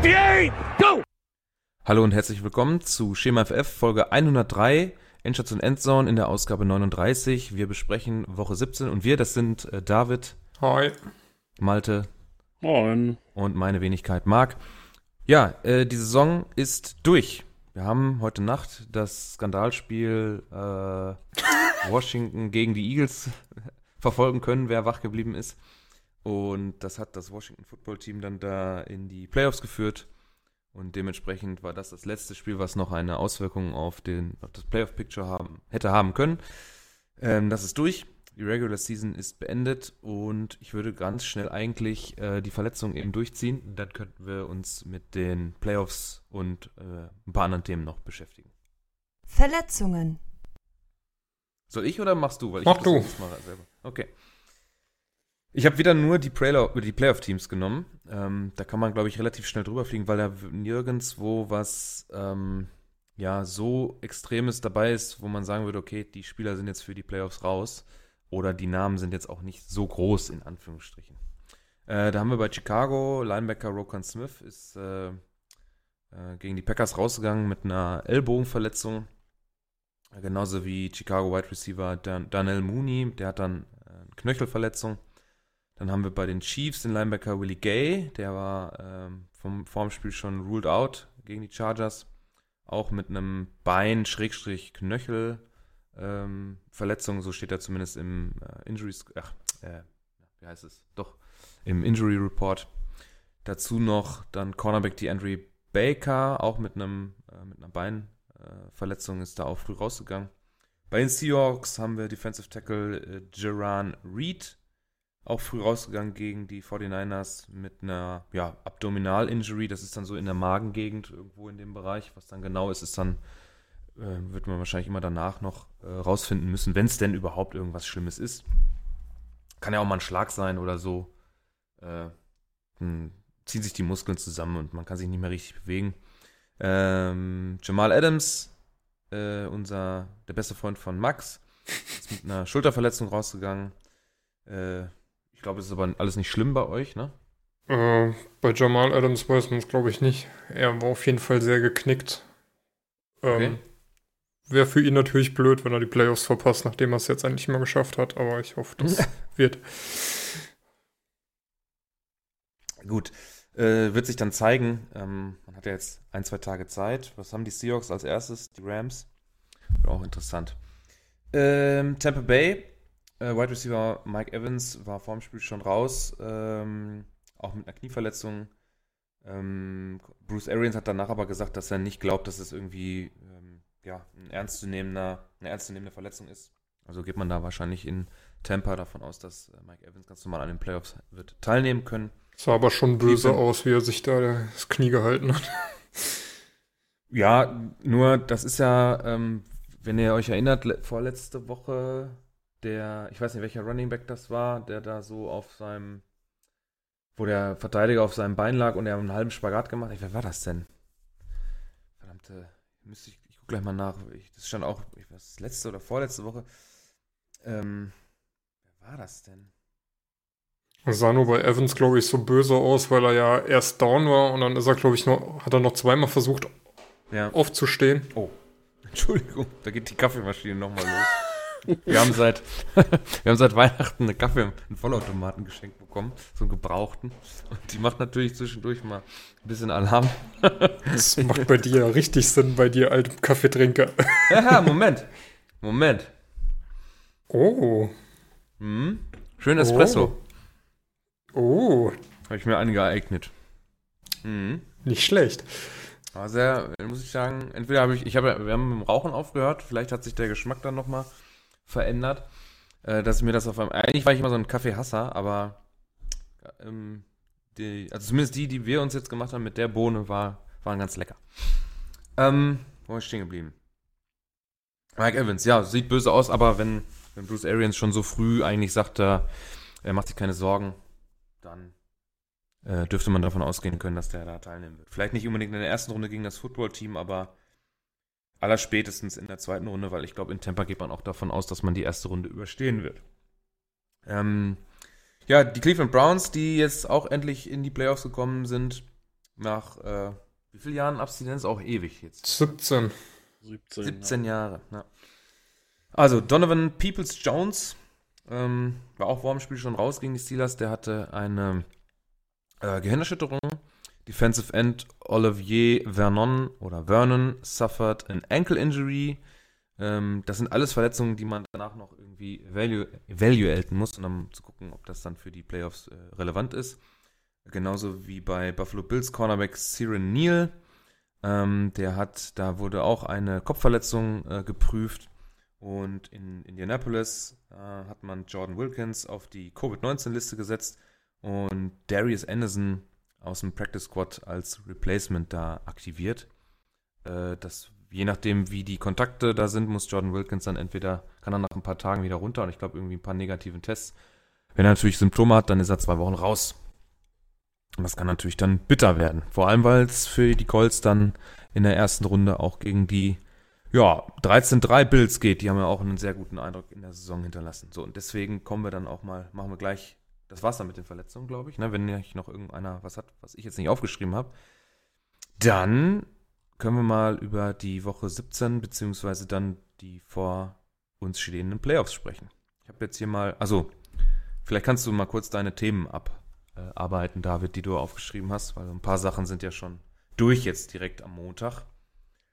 58, go! Hallo und herzlich willkommen zu Schema FF Folge 103, Endstation Endzone in der Ausgabe 39. Wir besprechen Woche 17 und wir, das sind äh, David, Hi. Malte Moin. und meine Wenigkeit Marc. Ja, äh, die Saison ist durch. Wir haben heute Nacht das Skandalspiel äh, Washington gegen die Eagles verfolgen können, wer wach geblieben ist. Und das hat das Washington Football Team dann da in die Playoffs geführt. Und dementsprechend war das das letzte Spiel, was noch eine Auswirkung auf, den, auf das Playoff-Picture haben, hätte haben können. Ähm, das ist durch. Die Regular Season ist beendet und ich würde ganz schnell eigentlich äh, die Verletzungen eben durchziehen. Dann könnten wir uns mit den Playoffs und äh, ein paar anderen Themen noch beschäftigen. Verletzungen. Soll ich oder machst du? Weil ich Mach das du. Mal selber. Okay. Ich habe wieder nur die, die Playoff-Teams genommen. Ähm, da kann man, glaube ich, relativ schnell drüber fliegen, weil da nirgendwo was ähm, ja so Extremes dabei ist, wo man sagen würde, okay, die Spieler sind jetzt für die Playoffs raus oder die Namen sind jetzt auch nicht so groß in Anführungsstrichen. Äh, da haben wir bei Chicago Linebacker Rokan Smith ist äh, äh, gegen die Packers rausgegangen mit einer Ellbogenverletzung. Genauso wie Chicago Wide Receiver Dan Darnell Mooney, der hat dann äh, eine Knöchelverletzung. Dann haben wir bei den Chiefs den Linebacker Willie Gay, der war ähm, vom Formspiel schon ruled out gegen die Chargers. Auch mit einem Bein-Knöchel ähm, Verletzung, so steht er zumindest im äh, Injuries, ach, äh, wie heißt es? Doch, im Injury Report. Dazu noch dann Cornerback DeAndre Baker, auch mit einem äh, mit einer Beinverletzung ist da auch früh rausgegangen. Bei den Seahawks haben wir Defensive Tackle äh, Jaran Reed, auch früh rausgegangen gegen die 49ers mit einer ja, Abdominal-Injury. Das ist dann so in der Magengegend irgendwo in dem Bereich. Was dann genau ist, ist dann, äh, wird man wahrscheinlich immer danach noch äh, rausfinden müssen, wenn es denn überhaupt irgendwas Schlimmes ist. Kann ja auch mal ein Schlag sein oder so. Äh, dann ziehen sich die Muskeln zusammen und man kann sich nicht mehr richtig bewegen. Ähm, Jamal Adams, äh, unser, der beste Freund von Max, ist mit einer Schulterverletzung rausgegangen. Äh, ich glaube, es ist aber alles nicht schlimm bei euch, ne? Äh, bei Jamal Adams weiß man es, glaube ich, nicht. Er war auf jeden Fall sehr geknickt. Ähm, Okay. Wäre für ihn natürlich blöd, wenn er die Playoffs verpasst, nachdem er es jetzt endlich mal geschafft hat, aber ich hoffe, das wird. Gut, äh, wird sich dann zeigen. Ähm, man hat ja jetzt ein, zwei Tage Zeit. Was haben die Seahawks als erstes? Die Rams. Wäre auch interessant. Ähm, Tampa Bay, äh, Wide Receiver Mike Evans war vor dem Spiel schon raus, ähm, auch mit einer Knieverletzung. Ähm, Bruce Arians hat danach aber gesagt, dass er nicht glaubt, dass es irgendwie ähm, ja, ein ernstzunehmender, eine ernstzunehmende Verletzung ist. Also geht man da wahrscheinlich in Tampa davon aus, dass äh, Mike Evans ganz normal an den Playoffs wird teilnehmen können. Sah aber schon böse aus, wie er sich da das Knie gehalten hat. Ja, nur das ist ja, ähm, wenn ihr euch erinnert, le- vorletzte Woche der, ich weiß nicht, welcher Running Back das war, der da so auf seinem, wo der Verteidiger auf seinem Bein lag und er einen halben Spagat gemacht hat. Wer war das denn? Verdammte, müsste ich, ich gucke gleich mal nach. Ich, das stand auch, ich weiß, letzte oder vorletzte Woche. Ähm, wer war das denn? Das sah nur bei Evans, glaube ich, so böse aus, weil er ja erst down war und dann ist er, glaube ich, noch, hat er noch zweimal versucht Ja. aufzustehen. Oh, Entschuldigung, da geht die Kaffeemaschine nochmal los. Wir haben seit, wir haben seit Weihnachten eine Kaffee, einen Vollautomaten geschenkt bekommen, so einen gebrauchten. Und die macht natürlich zwischendurch mal ein bisschen Alarm. Das macht bei dir ja richtig Sinn, bei dir altem Kaffeetrinker. Ja, Moment. Moment. Oh. Hm? Schön Espresso. Oh, Habe ich mir angeeignet. Mhm. nicht schlecht. Aber sehr, muss ich sagen, entweder habe ich, ich habe, wir haben mit dem Rauchen aufgehört, vielleicht hat sich der Geschmack dann nochmal verändert, äh, dass mir das auf einmal, eigentlich war ich immer so ein Kaffeehasser, aber ähm, die, also zumindest die, die wir uns jetzt gemacht haben mit der Bohne, war, waren ganz lecker. Ähm, wo war ich stehen geblieben? Mike Evans, ja, sieht böse aus, aber wenn, wenn Bruce Arians schon so früh eigentlich sagt, er, er macht sich keine Sorgen, dann äh, dürfte man davon ausgehen können, dass der da teilnehmen wird. Vielleicht nicht unbedingt in der ersten Runde gegen das Footballteam, aber allerspätestens in der zweiten Runde, weil ich glaube, in Tampa geht man auch davon aus, dass man die erste Runde überstehen wird. Ähm, ja, die Cleveland Browns, die jetzt auch endlich in die Playoffs gekommen sind, nach äh, wie vielen Jahren Abstinenz? Auch ewig jetzt. 17. 17. 17 Jahre, ja. Also, Donovan Peoples Jones ähm, war auch vor dem Spiel schon raus gegen die Steelers. Der hatte eine äh, Gehirnerschütterung. Defensive End Olivier Vernon oder Vernon suffered an ankle injury. Ähm, das sind alles Verletzungen, die man danach noch irgendwie evalu evaluaten muss, um zu gucken, ob das dann für die Playoffs äh, relevant ist. Genauso wie bei Buffalo Bills Cornerback Siren Neal. Ähm, der hat, da wurde auch eine Kopfverletzung äh, geprüft. Und in Indianapolis äh, hat man Jordan Wilkins auf die Covid-19-Liste gesetzt und Darius Anderson aus dem Practice Squad als Replacement da aktiviert. Äh, das, je nachdem, wie die Kontakte da sind, muss Jordan Wilkins dann entweder, kann er nach ein paar Tagen wieder runter und ich glaube irgendwie ein paar negativen Tests. Wenn er natürlich Symptome hat, dann ist er zwei Wochen raus. Und das kann natürlich dann bitter werden. Vor allem, weil es für die Colts dann in der ersten Runde auch gegen die ja, 13-3 Bills geht. Die haben ja auch einen sehr guten Eindruck in der Saison hinterlassen. So, und deswegen kommen wir dann auch mal, machen wir gleich, das war's dann mit den Verletzungen, glaube ich, ne? wenn nicht noch irgendeiner was hat, was ich jetzt nicht aufgeschrieben habe. Dann können wir mal über die Woche 17 beziehungsweise dann die vor uns stehenden Playoffs sprechen. Ich habe jetzt hier mal, also vielleicht kannst du mal kurz deine Themen abarbeiten, David, die du aufgeschrieben hast, weil ein paar Sachen sind ja schon durch jetzt direkt am Montag.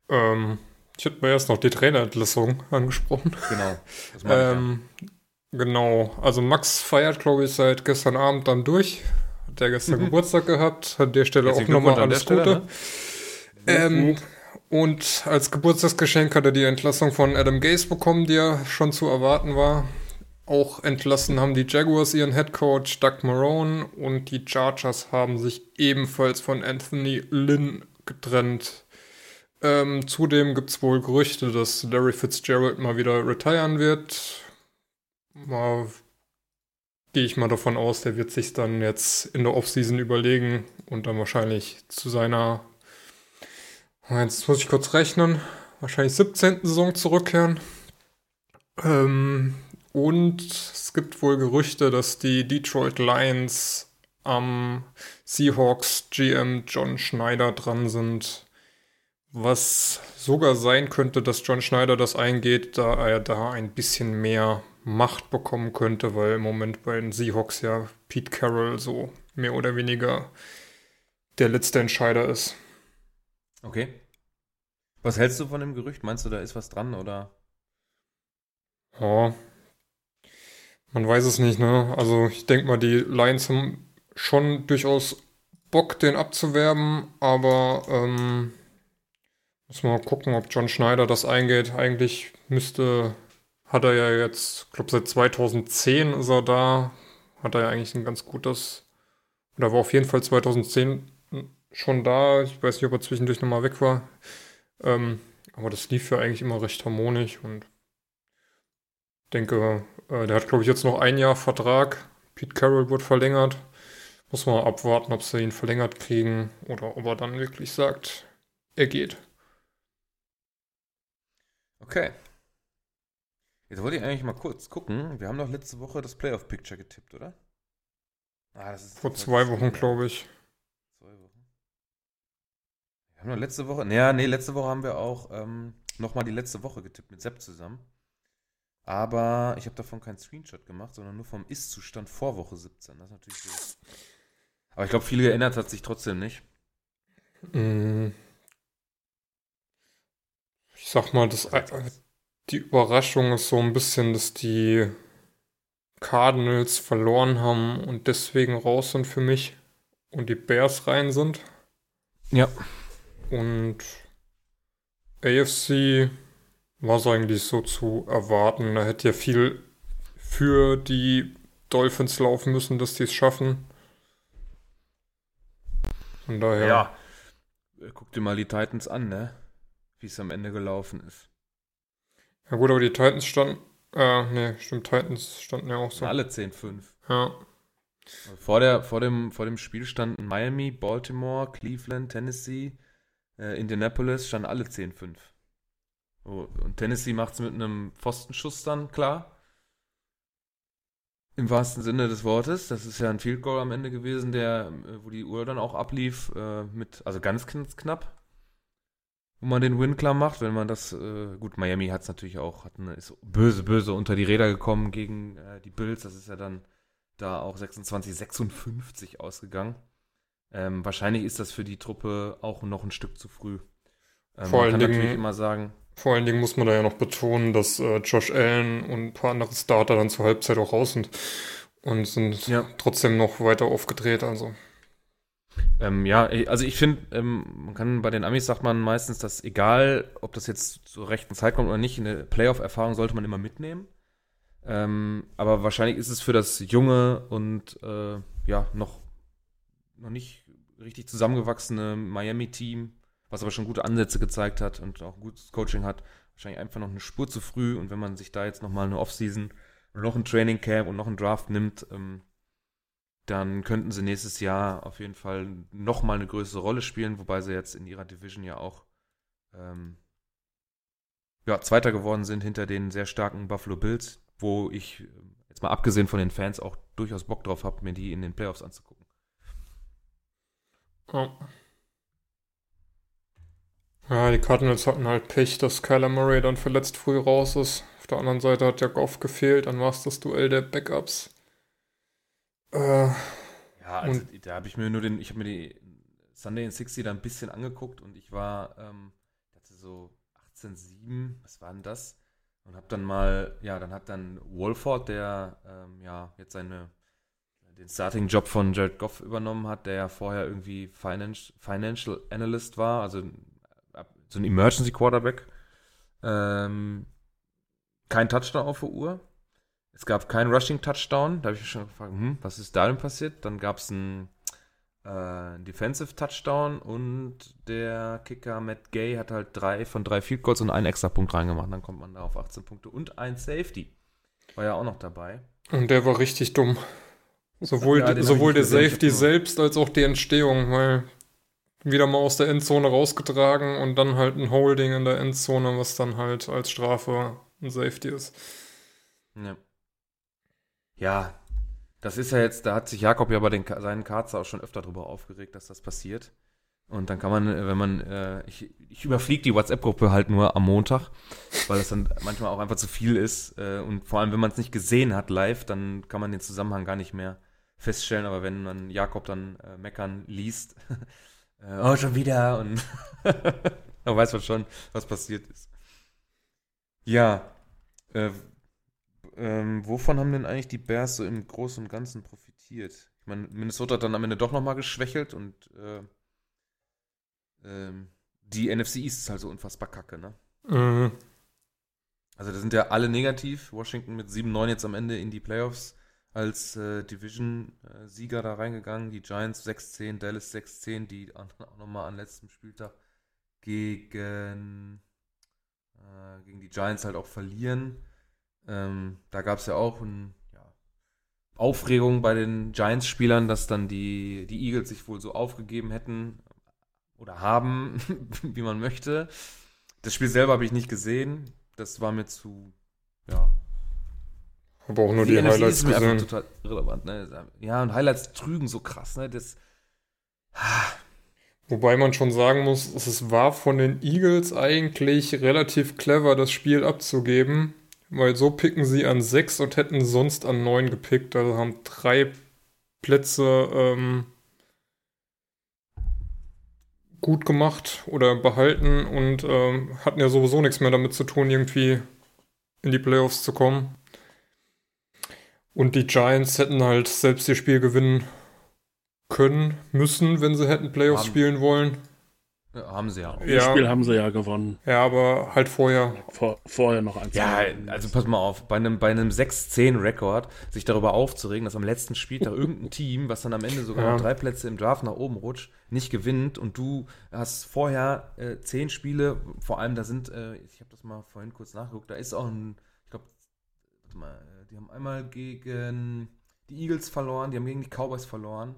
Ähm, ich hätte mir erst noch die Trainerentlassung angesprochen. Genau. Das ähm, ja. Genau. Also Max feiert, glaube ich, seit gestern Abend dann durch. Hat der gestern mhm. Geburtstag gehabt. An der Stelle Jetzt auch nochmal alles Stelle, Gute. Ne? Ähm, und als Geburtstagsgeschenk hat er die Entlassung von Adam Gase bekommen, die ja schon zu erwarten war. Auch entlassen haben die Jaguars ihren Head Coach Doug Marone und die Chargers haben sich ebenfalls von Anthony Lynn getrennt. Ähm, zudem gibt es wohl Gerüchte, dass Larry Fitzgerald mal wieder retiren wird. Mal gehe ich mal davon aus, der wird sich dann jetzt in der Offseason überlegen und dann wahrscheinlich zu seiner, jetzt muss ich kurz rechnen, wahrscheinlich 17. Saison zurückkehren. Ähm, und es gibt wohl Gerüchte, dass die Detroit Lions am Seahawks GM John Schneider dran sind was sogar sein könnte, dass John Schneider das eingeht, da er da ein bisschen mehr Macht bekommen könnte, weil im Moment bei den Seahawks ja Pete Carroll so mehr oder weniger der letzte Entscheider ist. Okay. Was hältst du von dem Gerücht? Meinst du, da ist was dran oder? Ja. Man weiß es nicht, ne? Also ich denke mal, die Lions haben schon durchaus Bock, den abzuwerben, aber ähm, muss mal gucken, ob John Schneider das eingeht. Eigentlich müsste, hat er ja jetzt, ich glaube seit 2010 ist er da, hat er ja eigentlich ein ganz gutes, oder war auf jeden Fall 2010 schon da. Ich weiß nicht, ob er zwischendurch nochmal weg war. Ähm, aber das lief ja eigentlich immer recht harmonisch und denke, äh, der hat, glaube ich, jetzt noch ein Jahr Vertrag. Pete Carroll wird verlängert. Muss man abwarten, ob sie ihn verlängert kriegen oder ob er dann wirklich sagt, er geht. Okay. Jetzt wollte ich eigentlich mal kurz gucken. Wir haben doch letzte Woche das Playoff-Picture getippt, oder? Ah, das ist Vor zwei Wochen, glaube ich. Zwei Wochen. Wir haben doch letzte Woche. Naja, nee, letzte Woche haben wir auch ähm, nochmal die letzte Woche getippt mit Sepp zusammen. Aber ich habe davon keinen Screenshot gemacht, sondern nur vom Ist-Zustand vor Woche 17. Das ist natürlich so. Aber ich glaube, viele geändert hat sich trotzdem nicht. Mm, ich sag mal, das, die Überraschung ist so ein bisschen, dass die Cardinals verloren haben und deswegen raus sind für mich und die Bears rein sind. Ja. Und AFC war es eigentlich so zu erwarten. Da hätte ja viel für die Dolphins laufen müssen, dass die es schaffen. Von daher. Ja. Guck dir mal die Titans an, ne? wie es am Ende gelaufen ist. Ja gut, aber die Titans standen, äh, ne, stimmt, Titans standen ja auch so. Alle 10-5. Ja. Vor, der, vor, dem, vor dem Spiel standen Miami, Baltimore, Cleveland, Tennessee, äh, Indianapolis, standen alle 10-5. Oh, und Tennessee macht es mit einem Pfostenschuss dann klar. Im wahrsten Sinne des Wortes. Das ist ja ein Field Goal am Ende gewesen, der, äh, wo die Uhr dann auch ablief, äh, mit, also ganz knapp. Wo man den Win klar macht, wenn man das, äh, gut, Miami hat es natürlich auch, hat eine, ist böse, böse unter die Räder gekommen gegen äh, die Bills. Das ist ja dann da auch 26, 56 ausgegangen. Ähm, wahrscheinlich ist das für die Truppe auch noch ein Stück zu früh. Ähm, Vor allen Dingen, natürlich immer sagen, vor allen Dingen muss man da ja noch betonen, dass äh, Josh Allen und ein paar andere Starter dann zur Halbzeit auch raus sind und sind ja. trotzdem noch weiter aufgedreht. Also. Ähm, ja, also ich finde, ähm, man kann bei den Amis sagt man meistens, dass egal, ob das jetzt zur rechten Zeit kommt oder nicht, eine Playoff-Erfahrung sollte man immer mitnehmen. Ähm, aber wahrscheinlich ist es für das junge und äh, ja noch, noch nicht richtig zusammengewachsene Miami-Team was aber schon gute Ansätze gezeigt hat und auch gutes Coaching hat. Wahrscheinlich einfach noch eine Spur zu früh und wenn man sich da jetzt nochmal eine Offseason noch ein Training Camp und noch ein Draft nimmt, ähm, dann könnten sie nächstes Jahr auf jeden Fall nochmal eine größere Rolle spielen, wobei sie jetzt in ihrer Division ja auch ähm, ja, Zweiter geworden sind hinter den sehr starken Buffalo Bills, wo ich jetzt mal abgesehen von den Fans auch durchaus Bock drauf habe, mir die in den Playoffs anzugucken. Oh. Ja, die Cardinals hatten halt Pech, dass Kyler Murray dann verletzt früh raus ist. Auf der anderen Seite hat ja Goff gefehlt, dann war es das Duell der Backups. Äh, ja, also da habe ich mir nur den, ich habe mir die Sunday in 60 da ein bisschen angeguckt und ich war, ähm, hatte so 18,7, was war denn das? Und habe dann mal, ja, dann hat dann Wolford, der ähm, ja jetzt seine den Starting-Job von Jared Goff übernommen hat, der ja vorher irgendwie Financial, Financial Analyst war, also so ein Emergency Quarterback. Ähm, kein Touchdown auf der Uhr. Es gab keinen Rushing Touchdown. Da habe ich mich schon gefragt, hm, was ist da denn passiert? Dann gab es einen äh, Defensive Touchdown und der Kicker Matt Gay hat halt drei von drei Field Goals und einen extra Punkt reingemacht. Dann kommt man da auf 18 Punkte und ein Safety. War ja auch noch dabei. Und der war richtig dumm. Sowohl, ja, sowohl der Safety selbst als auch die Entstehung, weil wieder mal aus der Endzone rausgetragen und dann halt ein Holding in der Endzone, was dann halt als Strafe ein Safety ist. Ja. Ja, das ist ja jetzt, da hat sich Jakob ja bei den, seinen Karzer auch schon öfter drüber aufgeregt, dass das passiert. Und dann kann man, wenn man, äh, ich, ich überfliege die WhatsApp-Gruppe halt nur am Montag, weil das dann manchmal auch einfach zu viel ist. Äh, und vor allem, wenn man es nicht gesehen hat live, dann kann man den Zusammenhang gar nicht mehr feststellen. Aber wenn man Jakob dann äh, meckern liest, äh, oh, schon wieder und dann weiß man schon, was passiert ist. Ja, äh, ähm, wovon haben denn eigentlich die Bears so im Großen und Ganzen profitiert? Ich meine, Minnesota hat dann am Ende doch nochmal geschwächelt und äh, ähm, die NFC East ist halt so unfassbar kacke, ne? Mhm. Also da sind ja alle negativ. Washington mit 7-9 jetzt am Ende in die Playoffs als äh, Division-Sieger da reingegangen. Die Giants 6-10, Dallas 6-10, die auch nochmal am letzten Spieltag gegen, äh, gegen die Giants halt auch verlieren. Ähm, da gab es ja auch ein, ja, Aufregung bei den Giants-Spielern, dass dann die, die Eagles sich wohl so aufgegeben hätten oder haben, wie man möchte. Das Spiel selber habe ich nicht gesehen. Das war mir zu, ja, habe auch nur die, die Highlights ist gesehen. total irrelevant. Ne? Ja, und Highlights trügen so krass. Ne? Das, Wobei man schon sagen muss, es war von den Eagles eigentlich relativ clever, das Spiel abzugeben, weil so picken sie an sechs und hätten sonst an neun gepickt. Also haben drei Plätze ähm, gut gemacht oder behalten und ähm, hatten ja sowieso nichts mehr damit zu tun, irgendwie in die Playoffs zu kommen. Und die Giants hätten halt selbst ihr Spiel gewinnen können, müssen, wenn sie hätten Playoffs haben, spielen wollen. Ja, haben sie ja auch. Das Spiel haben sie ja gewonnen. Ja, aber halt vorher. Vor, vorher noch eins. Ja, also pass mal auf, bei einem, bei einem 6-10-Rekord sich darüber aufzuregen, dass am letzten Spieltag irgendein Team, was dann am Ende sogar ja. noch drei Plätze im Draft nach oben rutscht, nicht gewinnt und du hast vorher äh, zehn Spiele, vor allem da sind, äh, ich habe das mal vorhin kurz nachgeguckt, da ist auch ein, ich glaube, warte mal, die haben einmal gegen die Eagles verloren, die haben gegen die Cowboys verloren.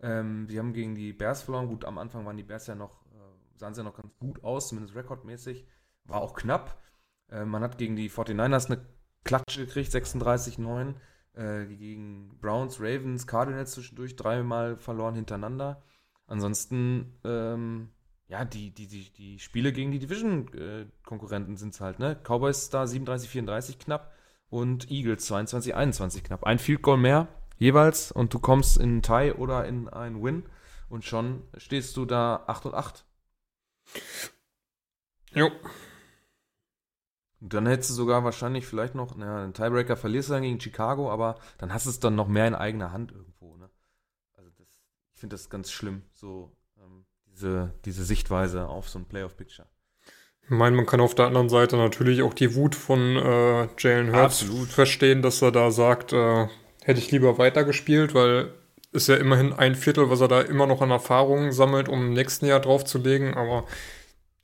Ähm, die haben gegen die Bears verloren. Gut, am Anfang waren die Bears ja noch, äh, sahen sie noch ganz gut aus, zumindest rekordmäßig. War auch knapp. Äh, man hat gegen die 49ers eine Klatsche gekriegt, 36-9. äh, gegen Browns, Ravens, Cardinals zwischendurch dreimal verloren hintereinander. Ansonsten, ähm, ja, die, die, die, die Spiele gegen die Division-Konkurrenten sind es halt, ne? Cowboys da 37-34 knapp und Eagles 22-21 knapp. Ein Field Goal mehr jeweils und du kommst in einen Tie oder in einen Win und schon stehst du da 8 und 8. Jo. Und dann hättest du sogar wahrscheinlich vielleicht noch, naja, einen Tiebreaker verlierst du dann gegen Chicago, aber dann hast du es dann noch mehr in eigener Hand irgendwo, ne? Also das, ich finde das ganz schlimm, so ähm, diese, diese Sichtweise auf so ein Playoff-Picture. Ich meine, man kann auf der anderen Seite natürlich auch die Wut von äh, Jalen Hurts Absolut. verstehen, dass er da sagt, äh, hätte ich lieber weitergespielt, weil ist ja immerhin ein Viertel, was er da immer noch an Erfahrungen sammelt, um im nächsten Jahr draufzulegen. Aber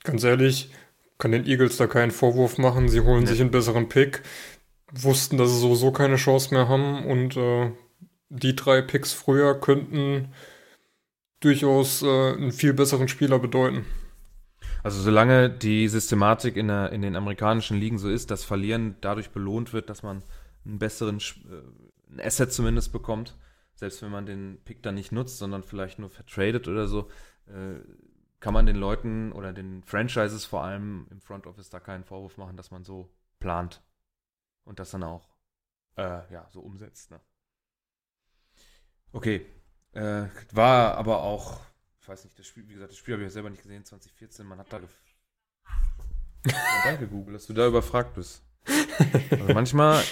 ganz ehrlich, kann den Eagles da keinen Vorwurf machen. Sie holen nee. sich einen besseren Pick, wussten, dass sie sowieso keine Chance mehr haben und äh, die drei Picks früher könnten durchaus äh, einen viel besseren Spieler bedeuten. Also solange die Systematik in, der, in den amerikanischen Ligen so ist, dass Verlieren dadurch belohnt wird, dass man einen besseren äh, ein Asset zumindest bekommt, selbst wenn man den Pick dann nicht nutzt, sondern vielleicht nur vertradet oder so, äh, kann man den Leuten oder den Franchises vor allem im Front Office da keinen Vorwurf machen, dass man so plant und das dann auch äh, ja, so umsetzt. Ne? Okay. Äh, war aber auch, ich weiß nicht, das Spiel, wie gesagt, das Spiel habe ich ja selber nicht gesehen, 2014, man hat da ja, danke, Google, dass du da überfragt bist. Also manchmal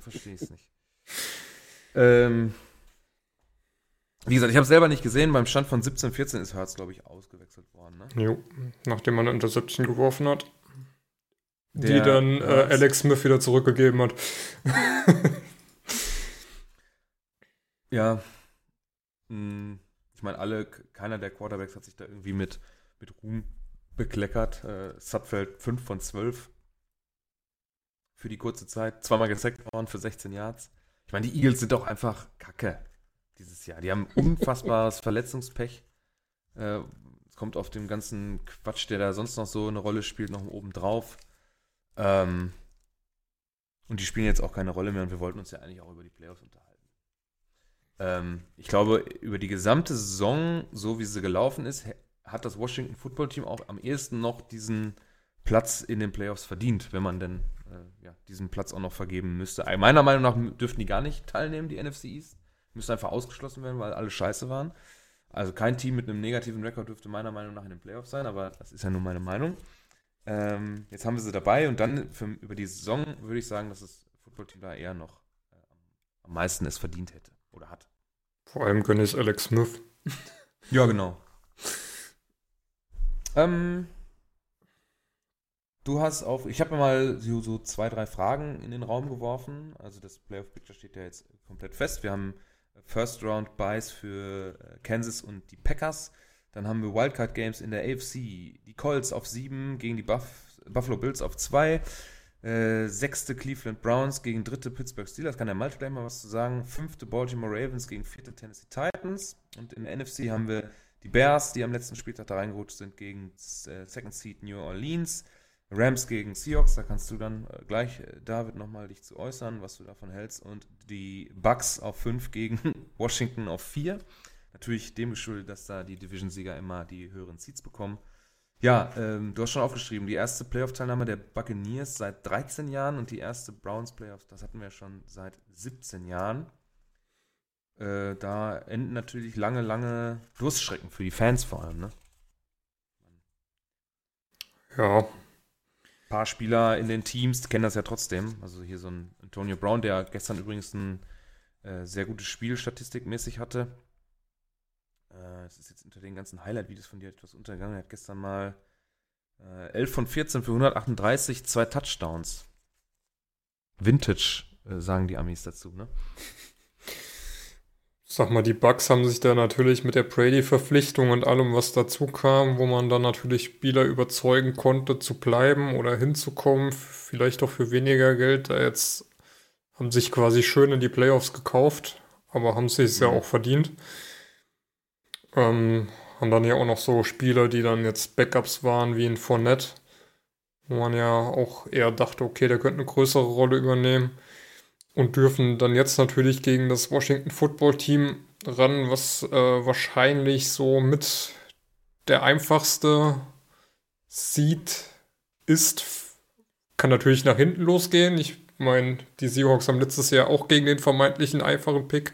verstehe ich es nicht. Ähm, wie gesagt, ich habe es selber nicht gesehen. Beim Stand von 17, 14 ist Hertz, glaube ich, ausgewechselt worden. Ne? Jo, nachdem man eine Interception geworfen hat. Der, die dann äh, Alex Smith wieder zurückgegeben hat. ja. Hm, ich meine, alle, keiner der Quarterbacks hat sich da irgendwie mit, mit Ruhm bekleckert. Äh, Subfeld 5 von 12 für die kurze Zeit. Zweimal gesackt worden für 16 Yards. Ich meine, die Eagles sind doch einfach kacke dieses Jahr. Die haben unfassbares Verletzungspech. Äh, es kommt auf dem ganzen Quatsch, der da sonst noch so eine Rolle spielt, noch oben drauf. Ähm, und die spielen jetzt auch keine Rolle mehr und wir wollten uns ja eigentlich auch über die Playoffs unterhalten. Ähm, ich glaube, über die gesamte Saison, so wie sie gelaufen ist, hat das Washington Football Team auch am ehesten noch diesen Platz in den Playoffs verdient, wenn man denn äh, ja, diesen Platz auch noch vergeben müsste. Meiner Meinung nach dürften die gar nicht teilnehmen, die NFC East. Müsste einfach ausgeschlossen werden, weil alle scheiße waren. Also kein Team mit einem negativen Rekord dürfte meiner Meinung nach in den Playoffs sein, aber das ist ja nur meine Meinung. Ähm, jetzt haben wir sie dabei und dann für, über die Saison würde ich sagen, dass das Footballteam da eher noch äh, am meisten es verdient hätte oder hat. Vor allem gönne ich Alex Smith. ja, genau. ähm, du hast auf, ich habe mal so, so, zwei, drei Fragen in den Raum geworfen. Also das Playoff-Picture steht ja jetzt komplett fest. Wir haben First Round Buys für äh, Kansas und die Packers. Dann haben wir Wildcard Games in der AFC. Die Colts auf 7 gegen die Buff Buffalo Bills auf 2. Äh, sechste Cleveland Browns gegen dritte Pittsburgh Steelers. Kann der gleich mal was zu sagen. Fünfte Baltimore Ravens gegen vierte Tennessee Titans. Und in der NFC haben wir die Bears, die am letzten Spieltag da reingerutscht sind, gegen äh, Second Seed New Orleans. Rams gegen Seahawks, da kannst du dann äh, gleich, äh, David, nochmal dich zu äußern, was du davon hältst. Und die Bucks auf 5 gegen Washington auf 4. Natürlich dem geschuldet, dass da die Division-Sieger immer die höheren Seats bekommen. Ja, ähm, du hast schon aufgeschrieben, die erste Playoff-Teilnahme der Buccaneers seit 13 Jahren und die erste Browns-Playoff, das hatten wir schon seit 17 Jahren. Äh, da enden natürlich lange, lange Durstschrecken für die Fans vor allem, ne? Ja, paar Spieler in den Teams kennen das ja trotzdem. Also hier so ein Antonio Brown, der gestern übrigens ein äh, sehr gutes Spiel statistikmäßig hatte. Äh, das ist jetzt unter den ganzen Highlight-Videos von dir etwas untergegangen. Er hat gestern mal äh, 11 von 14 für 138, zwei Touchdowns. Vintage, äh, sagen die Amis dazu, ne? Sag mal, die Bugs haben sich da natürlich mit der Brady-Verpflichtung und allem, was dazu kam, wo man dann natürlich Spieler überzeugen konnte, zu bleiben oder hinzukommen, vielleicht auch für weniger Geld, da jetzt haben sich quasi schön in die Playoffs gekauft, aber haben sich es ja auch verdient. Ähm, haben dann ja auch noch so Spieler, die dann jetzt Backups waren, wie ein Fournette, wo man ja auch eher dachte, okay, der könnte eine größere Rolle übernehmen. Und dürfen dann jetzt natürlich gegen das Washington Football Team ran, was äh, wahrscheinlich so mit der einfachste Seed ist. Kann natürlich nach hinten losgehen. Ich meine, die Seahawks haben letztes Jahr auch gegen den vermeintlichen einfachen Pick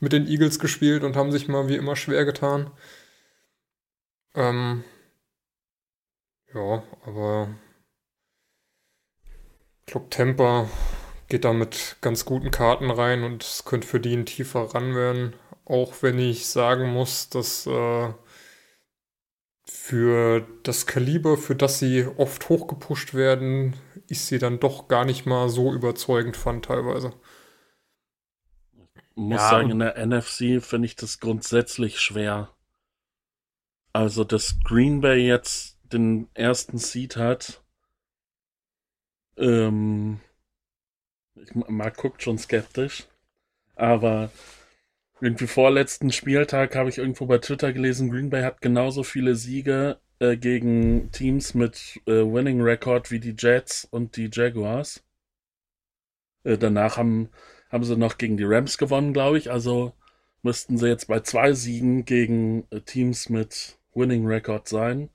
mit den Eagles gespielt und haben sich mal wie immer schwer getan. Ähm, ja, aber ich Tampa geht da mit ganz guten Karten rein und es könnte für die ein tiefer ran werden. Auch wenn ich sagen muss, dass äh, für das Kaliber, für das sie oft hochgepusht werden, ich sie dann doch gar nicht mal so überzeugend fand teilweise. Ich muss ja. sagen, in der NFC finde ich das grundsätzlich schwer. Also, dass Green Bay jetzt den ersten Seed hat, ähm, ich, Marc guckt schon skeptisch, aber irgendwie vorletzten Spieltag habe ich irgendwo bei Twitter gelesen, Green Bay hat genauso viele Siege äh, gegen Teams mit äh, Winning Record wie die Jets und die Jaguars. Äh, danach haben, haben sie noch gegen die Rams gewonnen, glaube ich. Also müssten sie jetzt bei zwei Siegen gegen äh, Teams mit Winning Record sein.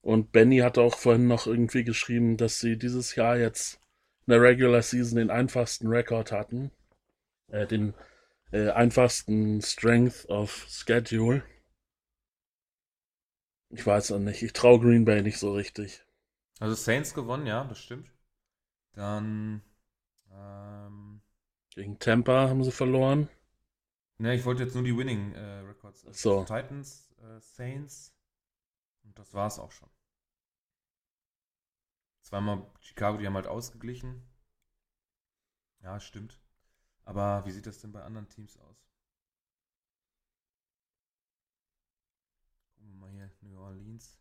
Und Benny hat auch vorhin noch irgendwie geschrieben, dass sie dieses Jahr jetzt der Regular Season den einfachsten Rekord hatten. Äh, den äh, einfachsten Strength of Schedule. Ich weiß auch nicht. Ich traue Green Bay nicht so richtig. Also Saints gewonnen, ja, das stimmt. Dann ähm, gegen Tampa haben sie verloren. Ne, ich wollte jetzt nur die Winning äh, Records. Also so. Titans, äh, Saints und das war's auch schon. Zweimal Chicago, die haben halt ausgeglichen. Ja, stimmt. Aber wie sieht das denn bei anderen Teams aus? Gucken wir mal hier, New Orleans.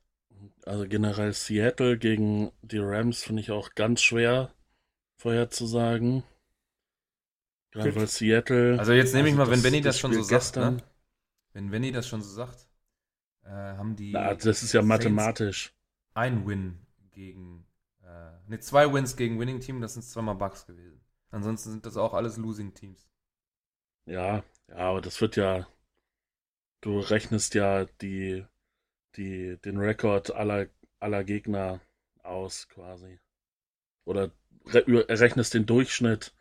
Also generell Seattle gegen die Rams finde ich auch ganz schwer vorherzusagen. Gerade weil Seattle. Also jetzt nehme ich also mal, wenn Benny das, das schon so gestern, sagt, ne? wenn Benny das schon so sagt, äh, haben die. Na, das ist ja mathematisch. Ein Win gegen. Ne, zwei Wins gegen Winning Team, das sind zweimal Bugs gewesen. Ansonsten sind das auch alles Losing Teams. Ja, ja, aber das wird ja. Du rechnest ja die, die, den Rekord aller, aller Gegner aus, quasi. Oder re rechnest den Durchschnitt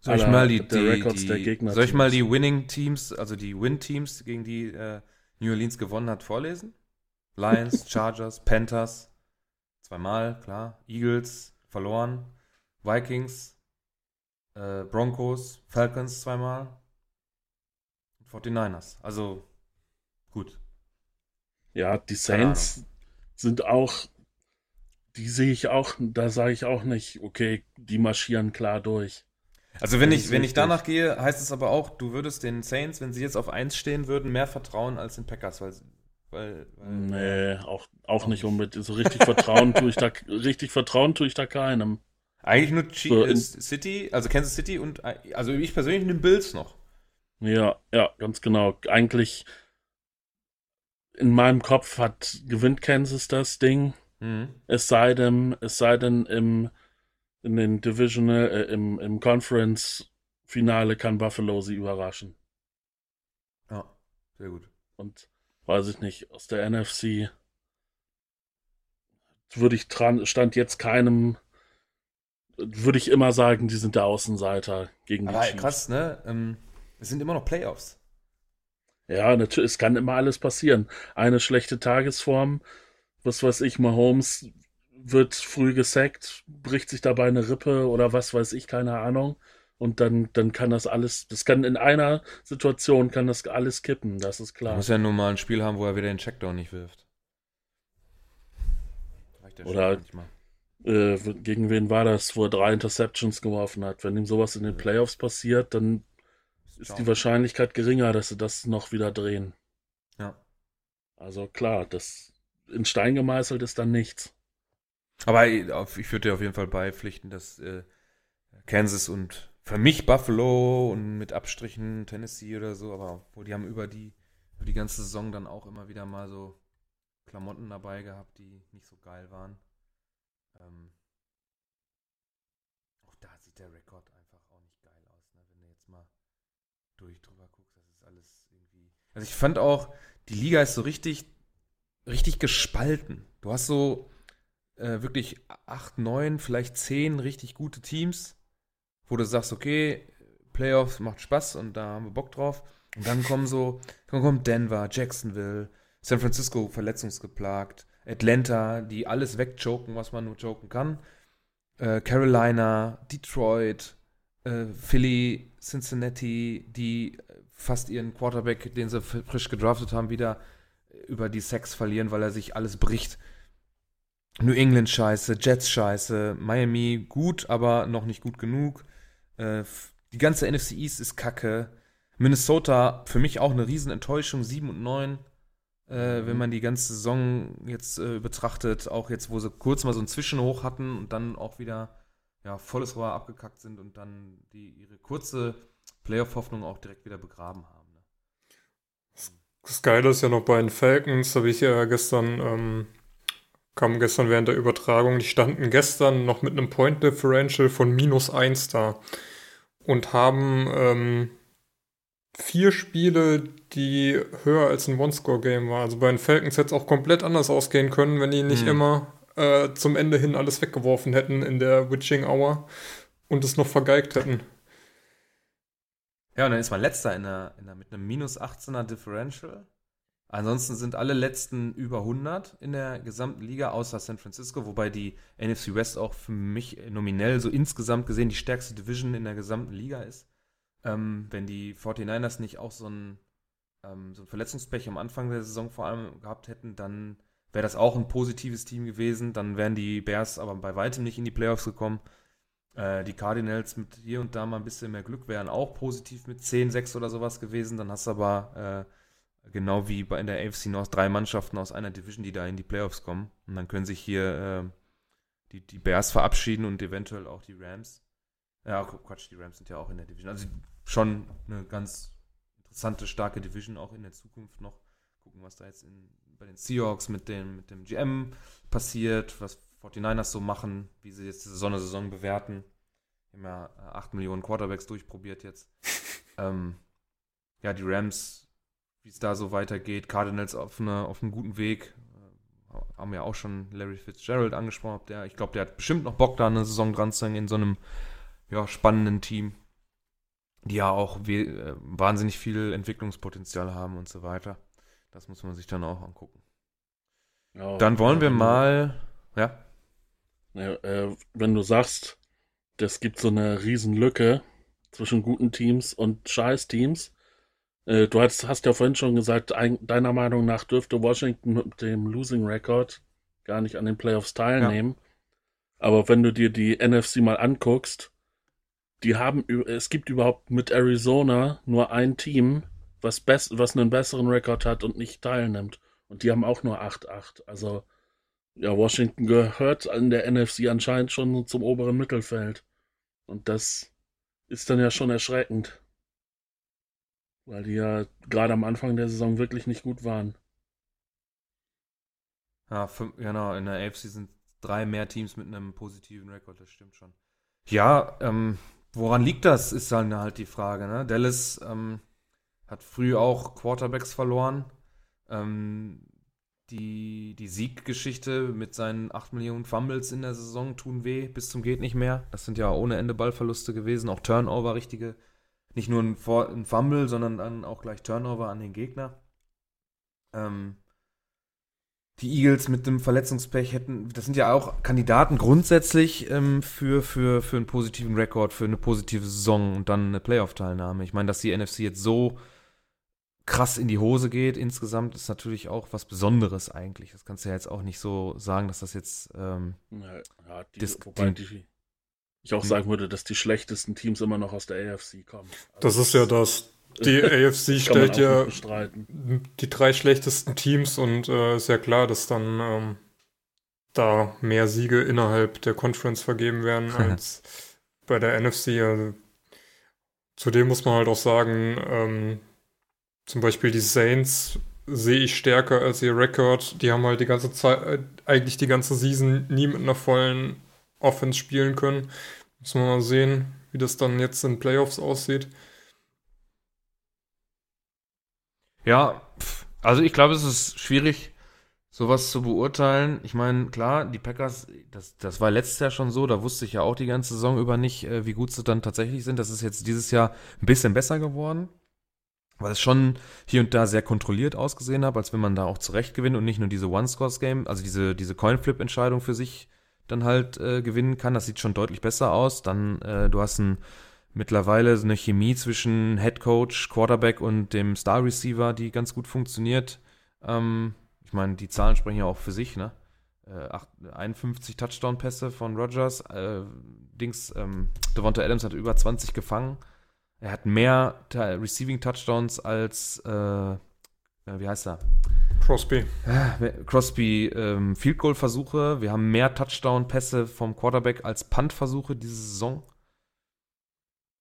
soll ich mal die, der die, die, der Gegner. Soll ich mal die Winning Teams, also die Win Teams, gegen die äh, New Orleans gewonnen hat, vorlesen? Lions, Chargers, Panthers, zweimal, klar. Eagles, verloren. Vikings, äh, Broncos, Falcons zweimal. 49ers. Also gut. Ja, die Saints sind auch, die sehe ich auch, da sage ich auch nicht, okay, die marschieren klar durch. Also wenn ich, wenn ich danach gehe, heißt es aber auch, du würdest den Saints, wenn sie jetzt auf 1 stehen würden, mehr vertrauen als den Packers, weil, weil, weil Nee, auch, auch nicht unbedingt. So richtig vertrauen tue ich da, richtig vertrauen tue ich da keinem. Eigentlich nur G so City, also Kansas City und also ich persönlich den Bills noch. Ja, ja, ganz genau. Eigentlich in meinem Kopf hat gewinnt Kansas das Ding. Mhm. Es sei denn, es sei denn im in den Divisional, äh, im, im Conference-Finale kann Buffalo sie überraschen. Ja, sehr gut. Und weiß ich nicht, aus der NFC würde ich dran, stand jetzt keinem würde ich immer sagen, die sind der Außenseiter gegen Aber die Chiefs. krass, ne? Ähm, es sind immer noch Playoffs. Ja, natürlich, es kann immer alles passieren. Eine schlechte Tagesform, was weiß ich, Mahomes wird früh gesackt, bricht sich dabei eine Rippe oder was weiß ich, keine Ahnung. Und dann, dann kann das alles, das kann in einer Situation kann das alles kippen, das ist klar. muss ja nur mal ein Spiel haben, wo er wieder den Checkdown nicht wirft. Oder äh, gegen wen war das, wo er drei Interceptions geworfen hat? Wenn ihm sowas in den Playoffs passiert, dann ist die Wahrscheinlichkeit geringer, dass sie das noch wieder drehen. Ja. Also klar, das in Stein gemeißelt ist dann nichts. Aber ich würde dir auf jeden Fall beipflichten, dass äh, Kansas und für mich Buffalo und mit Abstrichen Tennessee oder so, aber wo die haben über die, über die ganze Saison dann auch immer wieder mal so Klamotten dabei gehabt, die nicht so geil waren. Ähm, auch da sieht der Rekord einfach auch nicht geil aus. mal durch drüber guckst, das ist alles irgendwie. Also ich fand auch, die Liga ist so richtig, richtig gespalten. Du hast so äh, wirklich acht, neun, vielleicht zehn richtig gute Teams, wo du sagst, okay, Playoffs macht Spaß und da haben wir Bock drauf. Und dann kommen so, dann kommt Denver, Jacksonville, San Francisco verletzungsgeplagt, Atlanta, die alles wegjoken, was man nur joken kann. Äh, Carolina, Detroit, äh, Philly, Cincinnati, die fast ihren Quarterback, den sie frisch gedraftet haben, wieder über die Sex verlieren, weil er sich alles bricht. New England scheiße, Jets scheiße, Miami gut, aber noch nicht gut genug. Äh, die ganze NFC East ist kacke. Minnesota für mich auch eine Riesenenttäuschung, 7 und 9. Äh, wenn man die ganze Saison jetzt äh, betrachtet, auch jetzt, wo sie kurz mal so einen Zwischenhoch hatten und dann auch wieder ja, volles Rohr abgekackt sind und dann die, ihre kurze Playoff-Hoffnung auch direkt wieder begraben haben. Ne? Das Geile ist ja noch bei den Falcons, habe ich ja gestern, ähm, kam gestern während der Übertragung, die standen gestern noch mit einem Point Differential von minus 1 da und haben ähm, vier Spiele, die höher als ein One-Score-Game waren. Also bei den Falcons hätte es auch komplett anders ausgehen können, wenn die nicht mhm. immer äh, zum Ende hin alles weggeworfen hätten in der Witching Hour und es noch vergeigt hätten. Ja, und dann ist man letzter in der, in der, mit einem minus 18er Differential. Ansonsten sind alle letzten über 100 in der gesamten Liga, außer San Francisco, wobei die NFC West auch für mich nominell so insgesamt gesehen die stärkste Division in der gesamten Liga ist. Ähm, wenn die 49ers nicht auch so ein, ähm, so ein Verletzungspech am Anfang der Saison vor allem gehabt hätten, dann wäre das auch ein positives Team gewesen. Dann wären die Bears aber bei weitem nicht in die Playoffs gekommen. Äh, die Cardinals mit hier und da mal ein bisschen mehr Glück wären auch positiv mit 10, 6 oder sowas gewesen. Dann hast du aber äh, genau wie bei in der AFC North drei Mannschaften aus einer Division, die da in die Playoffs kommen. Und dann können sich hier äh, die, die Bears verabschieden und eventuell auch die Rams. Ja, Quatsch, die Rams sind ja auch in der Division. Also schon eine ganz interessante, starke Division auch in der Zukunft noch. Gucken, was da jetzt in, bei den Seahawks mit dem, mit dem GM passiert, was 49ers so machen, wie sie jetzt diese Sondersaison bewerten. Wir haben ja 8 Millionen Quarterbacks durchprobiert jetzt. ähm, ja, die Rams, wie es da so weitergeht. Cardinals auf, eine, auf einem guten Weg. Äh, haben ja auch schon Larry Fitzgerald angesprochen. Der, ich glaube, der hat bestimmt noch Bock, da eine Saison dran zu hängen in so einem ja, spannenden Team, die ja auch äh, wahnsinnig viel Entwicklungspotenzial haben und so weiter. Das muss man sich dann auch angucken. Ja, dann wollen wir mal, ja. ja äh, wenn du sagst, es gibt so eine Riesenlücke zwischen guten Teams und Scheiß-Teams, äh, du hast, hast ja vorhin schon gesagt, ein, deiner Meinung nach dürfte Washington mit dem Losing Record gar nicht an den Playoffs teilnehmen. Ja. Aber wenn du dir die NFC mal anguckst, die haben, es gibt überhaupt mit Arizona nur ein Team, was, best, was einen besseren Rekord hat und nicht teilnimmt. Und die haben auch nur 8-8. Also, ja, Washington gehört in der NFC anscheinend schon zum oberen Mittelfeld. Und das ist dann ja schon erschreckend. Weil die ja gerade am Anfang der Saison wirklich nicht gut waren. Ja, fünf, genau, in der AFC sind drei mehr Teams mit einem positiven Rekord, das stimmt schon. Ja, ähm, Woran liegt das, ist dann halt die Frage. Ne? Dallas ähm, hat früh auch Quarterbacks verloren. Ähm, die, die Sieggeschichte mit seinen 8 Millionen Fumbles in der Saison tun weh, bis zum geht nicht mehr. Das sind ja ohne Ende Ballverluste gewesen, auch Turnover, richtige. Nicht nur ein, ein Fumble, sondern dann auch gleich Turnover an den Gegner. Ähm, die Eagles mit dem Verletzungspech hätten, das sind ja auch Kandidaten grundsätzlich ähm, für, für, für einen positiven Rekord, für eine positive Saison und dann eine Playoff-Teilnahme. Ich meine, dass die NFC jetzt so krass in die Hose geht insgesamt, ist natürlich auch was Besonderes eigentlich. Das kannst du ja jetzt auch nicht so sagen, dass das jetzt ähm, ja, die, wobei die, ich auch sagen würde, dass die schlechtesten Teams immer noch aus der AFC kommen. Also das ist ja das die AFC stellt ja die drei schlechtesten Teams und äh, ist ja klar, dass dann ähm, da mehr Siege innerhalb der Conference vergeben werden als bei der NFC. Also, zudem muss man halt auch sagen, ähm, zum Beispiel die Saints sehe ich stärker als ihr Rekord. Die haben halt die ganze Zeit, äh, eigentlich die ganze Season nie mit einer vollen Offense spielen können. Müssen wir mal sehen, wie das dann jetzt in Playoffs aussieht. Ja, also ich glaube, es ist schwierig, sowas zu beurteilen. Ich meine, klar, die Packers, das, das war letztes Jahr schon so, da wusste ich ja auch die ganze Saison über nicht, äh, wie gut sie dann tatsächlich sind. Das ist jetzt dieses Jahr ein bisschen besser geworden, weil es schon hier und da sehr kontrolliert ausgesehen hat, als wenn man da auch zurecht gewinnt und nicht nur diese One-Scores-Game, also diese, diese Coin-Flip-Entscheidung für sich dann halt äh, gewinnen kann. Das sieht schon deutlich besser aus. Dann, äh, du hast ein mittlerweile eine Chemie zwischen Head Coach, Quarterback und dem Star Receiver, die ganz gut funktioniert. Ähm, ich meine, die Zahlen sprechen ja auch für sich, ne? Äh, 51 Touchdown-Pässe von Rogers. Äh, Dings, ähm, Devonta Adams hat über 20 gefangen. Er hat mehr Receiving Touchdowns als, äh, äh, wie heißt er? Crosby. Äh, Crosby ähm, Field Goal Versuche. Wir haben mehr Touchdown Pässe vom Quarterback als Punt Versuche diese Saison.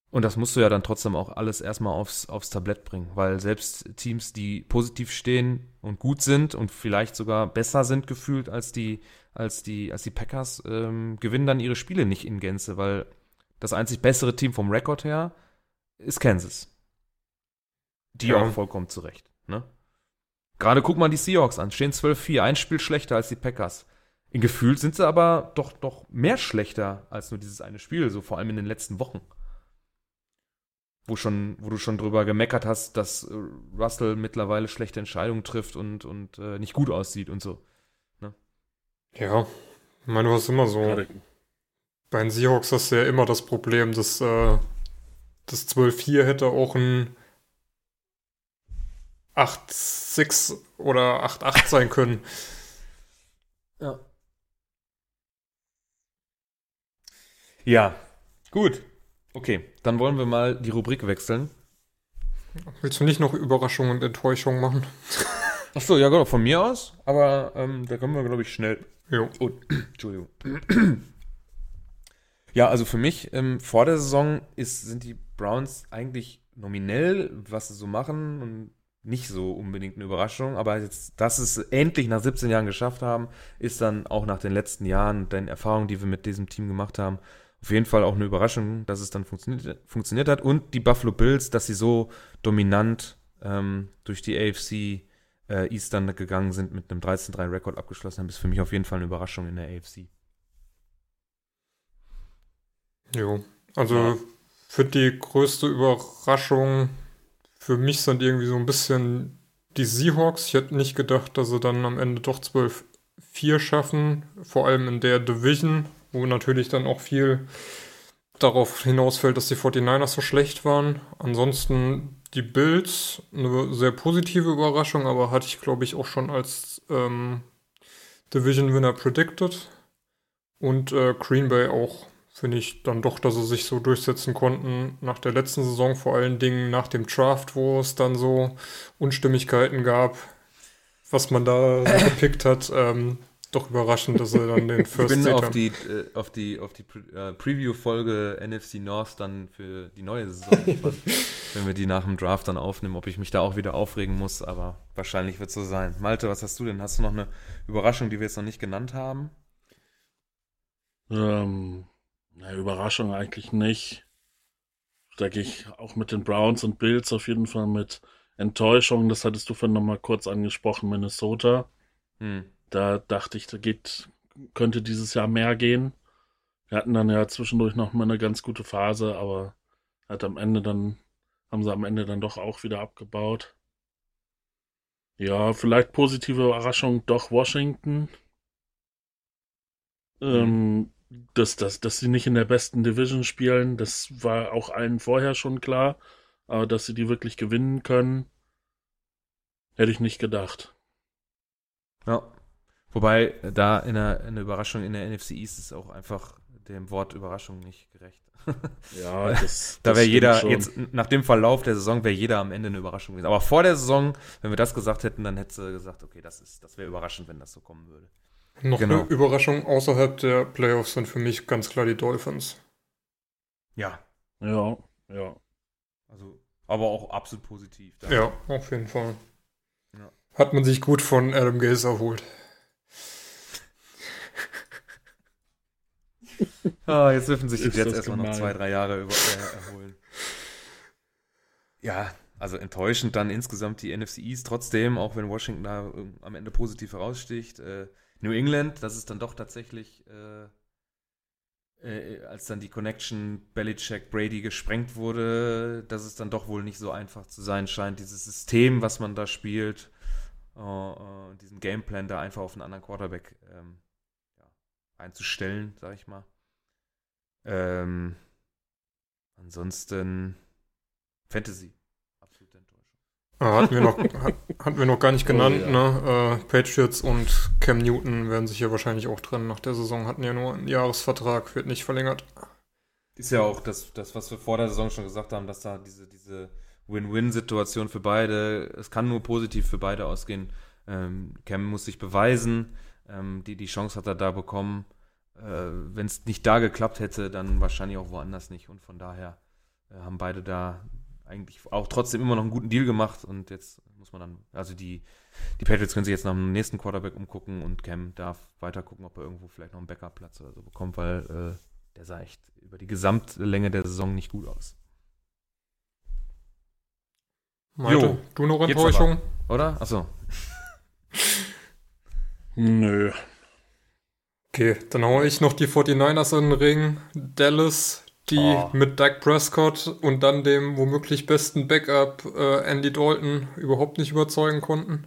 Und das musst du ja dann trotzdem auch alles erstmal aufs, aufs Tablett bringen, weil selbst Teams, die positiv stehen und gut sind und vielleicht sogar besser sind gefühlt als die, als die, als die Packers, ähm, gewinnen dann ihre Spiele nicht in Gänze, weil das einzig bessere Team vom Rekord her ist Kansas. Die ja. auch vollkommen zurecht. Ne? Gerade guck mal die Seahawks an, stehen 12-4, ein Spiel schlechter als die Packers. In Gefühl sind sie aber doch, doch mehr schlechter als nur dieses eine Spiel, so vor allem in den letzten Wochen wo schon, wo du schon drüber gemeckert hast, dass äh, Russell mittlerweile schlechte Entscheidungen trifft und, und äh, nicht gut aussieht und so. Ne? Ja, ich meine, du hast immer so. Bei den Seahawks hast du ja immer das Problem, dass äh, das 12-4 hätte auch ein 8-6 oder 8-8 sein können. Ja. Ja, gut. Okay, dann wollen wir mal die Rubrik wechseln. Willst du nicht noch Überraschungen und Enttäuschungen machen? Achso, ja genau, von mir aus. Aber ähm, da können wir, glaube ich, schnell. Jo. Oh, Entschuldigung. ja, also für mich ähm, vor der Saison ist, sind die Browns eigentlich nominell, was sie so machen und nicht so unbedingt eine Überraschung. Aber jetzt, dass es endlich nach 17 Jahren geschafft haben, ist dann auch nach den letzten Jahren und den Erfahrungen, die wir mit diesem Team gemacht haben, auf jeden Fall auch eine Überraschung, dass es dann funktioniert, funktioniert hat. Und die Buffalo Bills, dass sie so dominant ähm, durch die AFC äh, Eastern gegangen sind, mit einem 13-3-Rekord abgeschlossen haben, ist für mich auf jeden Fall eine Überraschung in der AFC. Jo, also für die größte Überraschung für mich sind irgendwie so ein bisschen die Seahawks. Ich hätte nicht gedacht, dass sie dann am Ende doch 12-4 schaffen, vor allem in der Division wo natürlich dann auch viel darauf hinausfällt, dass die 49ers so schlecht waren. Ansonsten die Bills, eine sehr positive Überraschung, aber hatte ich, glaube ich, auch schon als ähm, Division Winner predicted. Und äh, Green Bay auch, finde ich dann doch, dass sie sich so durchsetzen konnten nach der letzten Saison, vor allen Dingen nach dem Draft, wo es dann so Unstimmigkeiten gab, was man da so gepickt hat. Ähm, doch überraschend, dass er dann den First Ich bin auf die, äh, auf die, auf die äh, Preview-Folge NFC North dann für die neue Saison wenn wir die nach dem Draft dann aufnehmen, ob ich mich da auch wieder aufregen muss, aber wahrscheinlich wird es so sein. Malte, was hast du denn? Hast du noch eine Überraschung, die wir jetzt noch nicht genannt haben? Ähm, na, Überraschung eigentlich nicht. Da gehe ich auch mit den Browns und Bills auf jeden Fall mit Enttäuschung. Das hattest du vorhin nochmal kurz angesprochen, Minnesota. Hm da dachte ich, da geht, könnte dieses Jahr mehr gehen. Wir hatten dann ja zwischendurch noch mal eine ganz gute Phase, aber hat am Ende dann, haben sie am Ende dann doch auch wieder abgebaut. Ja, vielleicht positive Überraschung, doch Washington. Ähm, dass, dass, dass sie nicht in der besten Division spielen, das war auch allen vorher schon klar. Aber dass sie die wirklich gewinnen können, hätte ich nicht gedacht. Ja. Wobei da in der, in der Überraschung in der NFC East ist auch einfach dem Wort Überraschung nicht gerecht. Ja, das, da wäre jeder, schon. jetzt nach dem Verlauf der Saison wäre jeder am Ende eine Überraschung gewesen. Aber vor der Saison, wenn wir das gesagt hätten, dann hätte sie gesagt, okay, das ist, das wäre überraschend, wenn das so kommen würde. Noch genau. eine Überraschung außerhalb der Playoffs sind für mich ganz klar die Dolphins. Ja. Ja, ja. Also, aber auch absolut positiv. Ja, auf jeden Fall. Ja. Hat man sich gut von Adam Gaze erholt. oh, jetzt dürfen sich die Jets erstmal noch zwei, drei Jahre über, äh, erholen. Ja, also enttäuschend dann insgesamt die NFC East trotzdem, auch wenn Washington da am Ende positiv heraussticht. Äh, New England, das ist dann doch tatsächlich, äh, äh, als dann die Connection Belichick-Brady gesprengt wurde, dass es dann doch wohl nicht so einfach zu sein scheint, dieses System, was man da spielt, uh, diesen Gameplan da einfach auf einen anderen Quarterback ähm, ja, einzustellen, sag ich mal. Ähm, ansonsten Fantasy. Ah, hatten, wir noch, hat, hatten wir noch gar nicht genannt, oh, ja. ne? Äh, Patriots und Cam Newton werden sich ja wahrscheinlich auch trennen nach der Saison, hatten ja nur einen Jahresvertrag, wird nicht verlängert. Ist ja auch das, das, was wir vor der Saison schon gesagt haben, dass da diese, diese Win-Win-Situation für beide, es kann nur positiv für beide ausgehen. Ähm, Cam muss sich beweisen, ähm, die, die Chance hat er da bekommen. Äh, Wenn es nicht da geklappt hätte, dann wahrscheinlich auch woanders nicht. Und von daher äh, haben beide da eigentlich auch trotzdem immer noch einen guten Deal gemacht. Und jetzt muss man dann, also die, die Patriots können sich jetzt nach dem nächsten Quarterback umgucken und Cam darf weiter gucken, ob er irgendwo vielleicht noch einen Backup-Platz oder so bekommt, weil äh, der sah echt über die Gesamtlänge der Saison nicht gut aus. Malte, jo, du noch Enttäuschung? Aber, oder? Achso. Nö. Okay, dann haue ich noch die 49ers in den Ring. Dallas, die oh. mit Dak Prescott und dann dem womöglich besten Backup äh, Andy Dalton überhaupt nicht überzeugen konnten.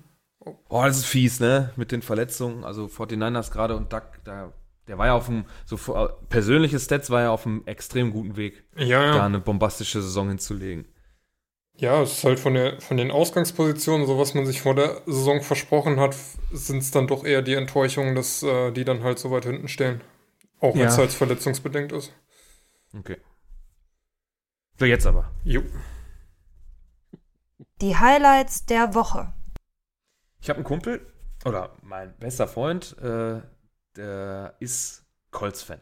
Oh, das ist fies, ne? Mit den Verletzungen. Also 49ers gerade und Dak, da, der war ja auf dem, so persönliche Stats war ja auf einem extrem guten Weg, ja, ja. da eine bombastische Saison hinzulegen. Ja, es ist halt von, der, von den Ausgangspositionen, so was man sich vor der Saison versprochen hat, sind es dann doch eher die Enttäuschungen, dass äh, die dann halt so weit hinten stehen. Auch wenn es ja. halt verletzungsbedingt ist. Okay. So, jetzt aber. Jo. Die Highlights der Woche. Ich habe einen Kumpel, oder mein bester Freund, äh, der ist Colts-Fan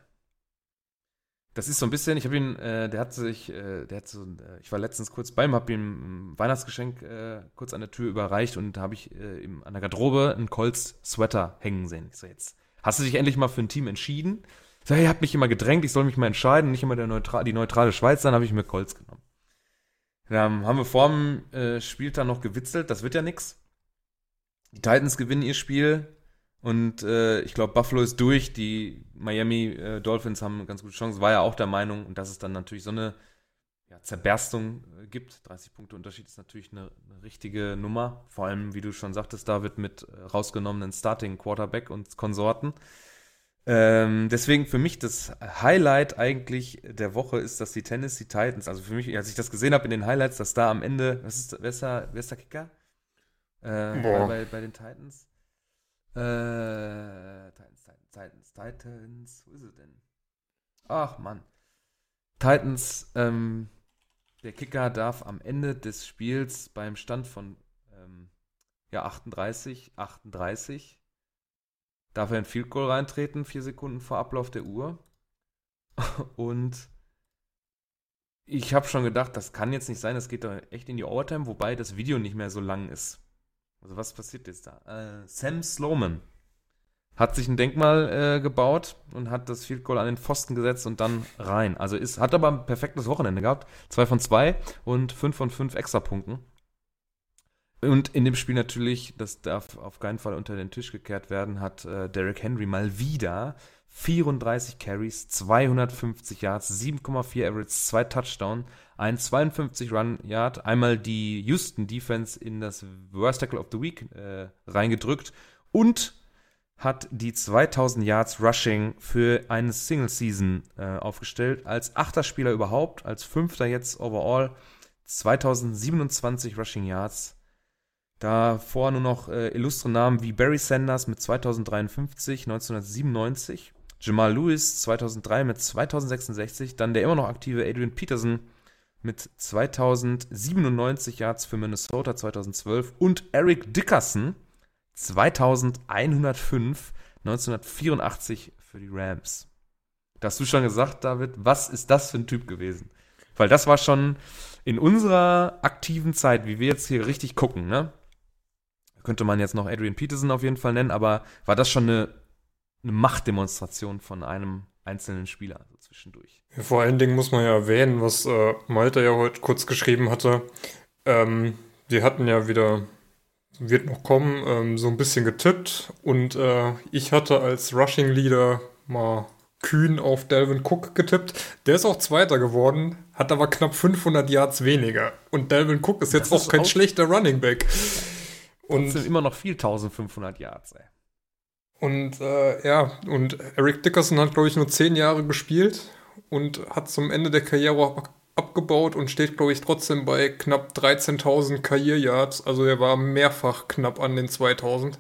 das ist so ein bisschen, ich habe ihn, äh, der hat sich, äh, der hat so, äh, ich war letztens kurz bei ihm, habe ihm ein Weihnachtsgeschenk äh, kurz an der Tür überreicht und da habe ich äh, ihm an der Garderobe einen Colts Sweater hängen sehen. Ich so, jetzt hast du dich endlich mal für ein Team entschieden? So, hey, ihr habt mich immer gedrängt, ich soll mich mal entscheiden, nicht immer der Neutral, die neutrale Schweiz, dann habe ich mir Colts genommen. Dann haben wir vor dem äh, Spieltag noch gewitzelt, das wird ja nix. Die Titans gewinnen ihr Spiel, und äh, ich glaube, Buffalo ist durch. Die Miami äh, Dolphins haben eine ganz gute Chance. War ja auch der Meinung, und dass es dann natürlich so eine ja, Zerberstung äh, gibt. 30 Punkte Unterschied ist natürlich eine, eine, richtige Nummer. Vor allem, wie du schon sagtest, David, mit äh, rausgenommenen Starting Quarterback und Konsorten. Ähm, deswegen für mich das Highlight eigentlich der Woche ist, dass die Tennessee Titans, also für mich, als ich das gesehen habe in den Highlights, dass da am Ende, was ist, wer ist da, wer ist der Kicker? Äh, bei, bei den Titans? Äh, Titans, Titans, Titans, Titans. Wo ist es denn? Ach, Mann. Titans, ähm, der Kicker darf am Ende des Spiels beim Stand von ähm, ja, 38, 38, darf er ein Field Goal reintreten, vier Sekunden vor Ablauf der Uhr. Und ich habe schon gedacht, das kann jetzt nicht sein, das geht doch echt in die Overtime, wobei das Video nicht mehr so lang ist. Also was passiert jetzt da? Äh, Sam Sloman hat sich ein Denkmal äh, gebaut und hat das Field Goal an den Pfosten gesetzt und dann rein. Also ist, hat aber ein perfektes Wochenende gehabt. Zwei von zwei und fünf von fünf Extrapunkten. Und in dem Spiel natürlich, das darf auf keinen Fall unter den Tisch gekehrt werden, hat äh, Derrick Henry mal wieder 34 Carries, 250 Yards, 7,4 Average, zwei Touchdown, ein 52 Run Yard, einmal die Houston Defense in das Worst Tackle of the Week äh, reingedrückt und hat die 2000 Yards Rushing für eine Single Season äh, aufgestellt, als achter Spieler überhaupt, als fünfter jetzt overall, 2027 Rushing Yards. Davor nur noch äh, illustre Namen wie Barry Sanders mit 2053, 1997, Jamal Lewis 2003 mit 2066, dann der immer noch aktive Adrian Peterson mit 2097 Yards für Minnesota 2012 und Eric Dickerson 2105 1984 für die Rams. Da hast du schon gesagt, David, was ist das für ein Typ gewesen? Weil das war schon in unserer aktiven Zeit, wie wir jetzt hier richtig gucken, ne? Könnte man jetzt noch Adrian Peterson auf jeden Fall nennen, aber war das schon eine, eine Machtdemonstration von einem einzelnen Spieler so zwischendurch. Ja, vor allen Dingen muss man ja erwähnen, was äh, Malte ja heute kurz geschrieben hatte. Ähm, wir hatten ja wieder, wird noch kommen, ähm, so ein bisschen getippt und äh, ich hatte als Rushing Leader mal kühn auf Delvin Cook getippt. Der ist auch Zweiter geworden, hat aber knapp 500 Yards weniger. Und Delvin Cook ist jetzt das auch ist kein auch schlechter Running Back. Und das sind immer noch viel 1500 Yards, ey. Und äh, ja, und Eric Dickerson hat, glaube ich, nur 10 Jahre gespielt und hat zum Ende der Karriere abgebaut und steht, glaube ich, trotzdem bei knapp 13.000 Karrieryards. Also er war mehrfach knapp an den 2000.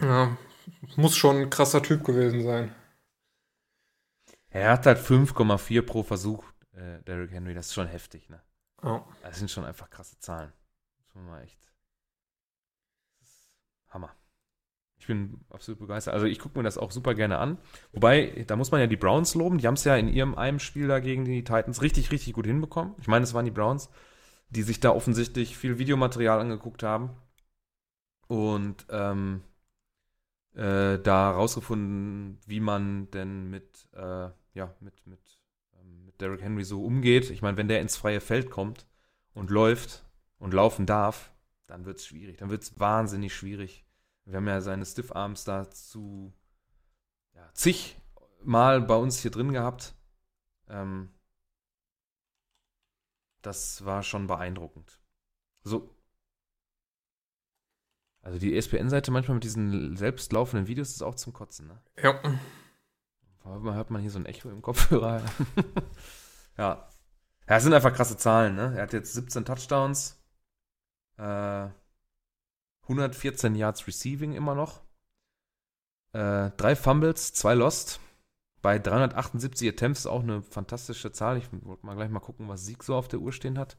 Ja, muss schon ein krasser Typ gewesen sein. Er hat halt 5,4 pro Versuch, äh, Derrick Henry. Das ist schon heftig, ne? Oh. Das sind schon einfach krasse Zahlen. Das ist mal echt. Hammer. Ich bin absolut begeistert. Also ich gucke mir das auch super gerne an. Wobei, da muss man ja die Browns loben. Die haben es ja in ihrem einem Spiel da gegen die Titans richtig, richtig gut hinbekommen. Ich meine, es waren die Browns, die sich da offensichtlich viel Videomaterial angeguckt haben. Und ähm, äh, da rausgefunden, wie man denn mit, äh, ja, mit, mit, ähm, mit Derrick Henry so umgeht. Ich meine, wenn der ins freie Feld kommt und läuft und laufen darf, dann wird es schwierig. Dann wird es wahnsinnig schwierig. Wir haben ja seine Stiff Arms dazu ja, zig Mal bei uns hier drin gehabt. Ähm, das war schon beeindruckend. So, also die ESPN-Seite manchmal mit diesen selbstlaufenden Videos ist auch zum Kotzen, ne? Ja. Manchmal hört man hier so ein Echo im Kopfhörer. ja. Ja, es sind einfach krasse Zahlen, ne? Er hat jetzt 17 Touchdowns, äh, 114 Yards Receiving immer noch, äh, drei Fumbles, zwei Lost. Bei 378 Attempts auch eine fantastische Zahl. Ich wollte mal gleich mal gucken, was Sieg so auf der Uhr stehen hat.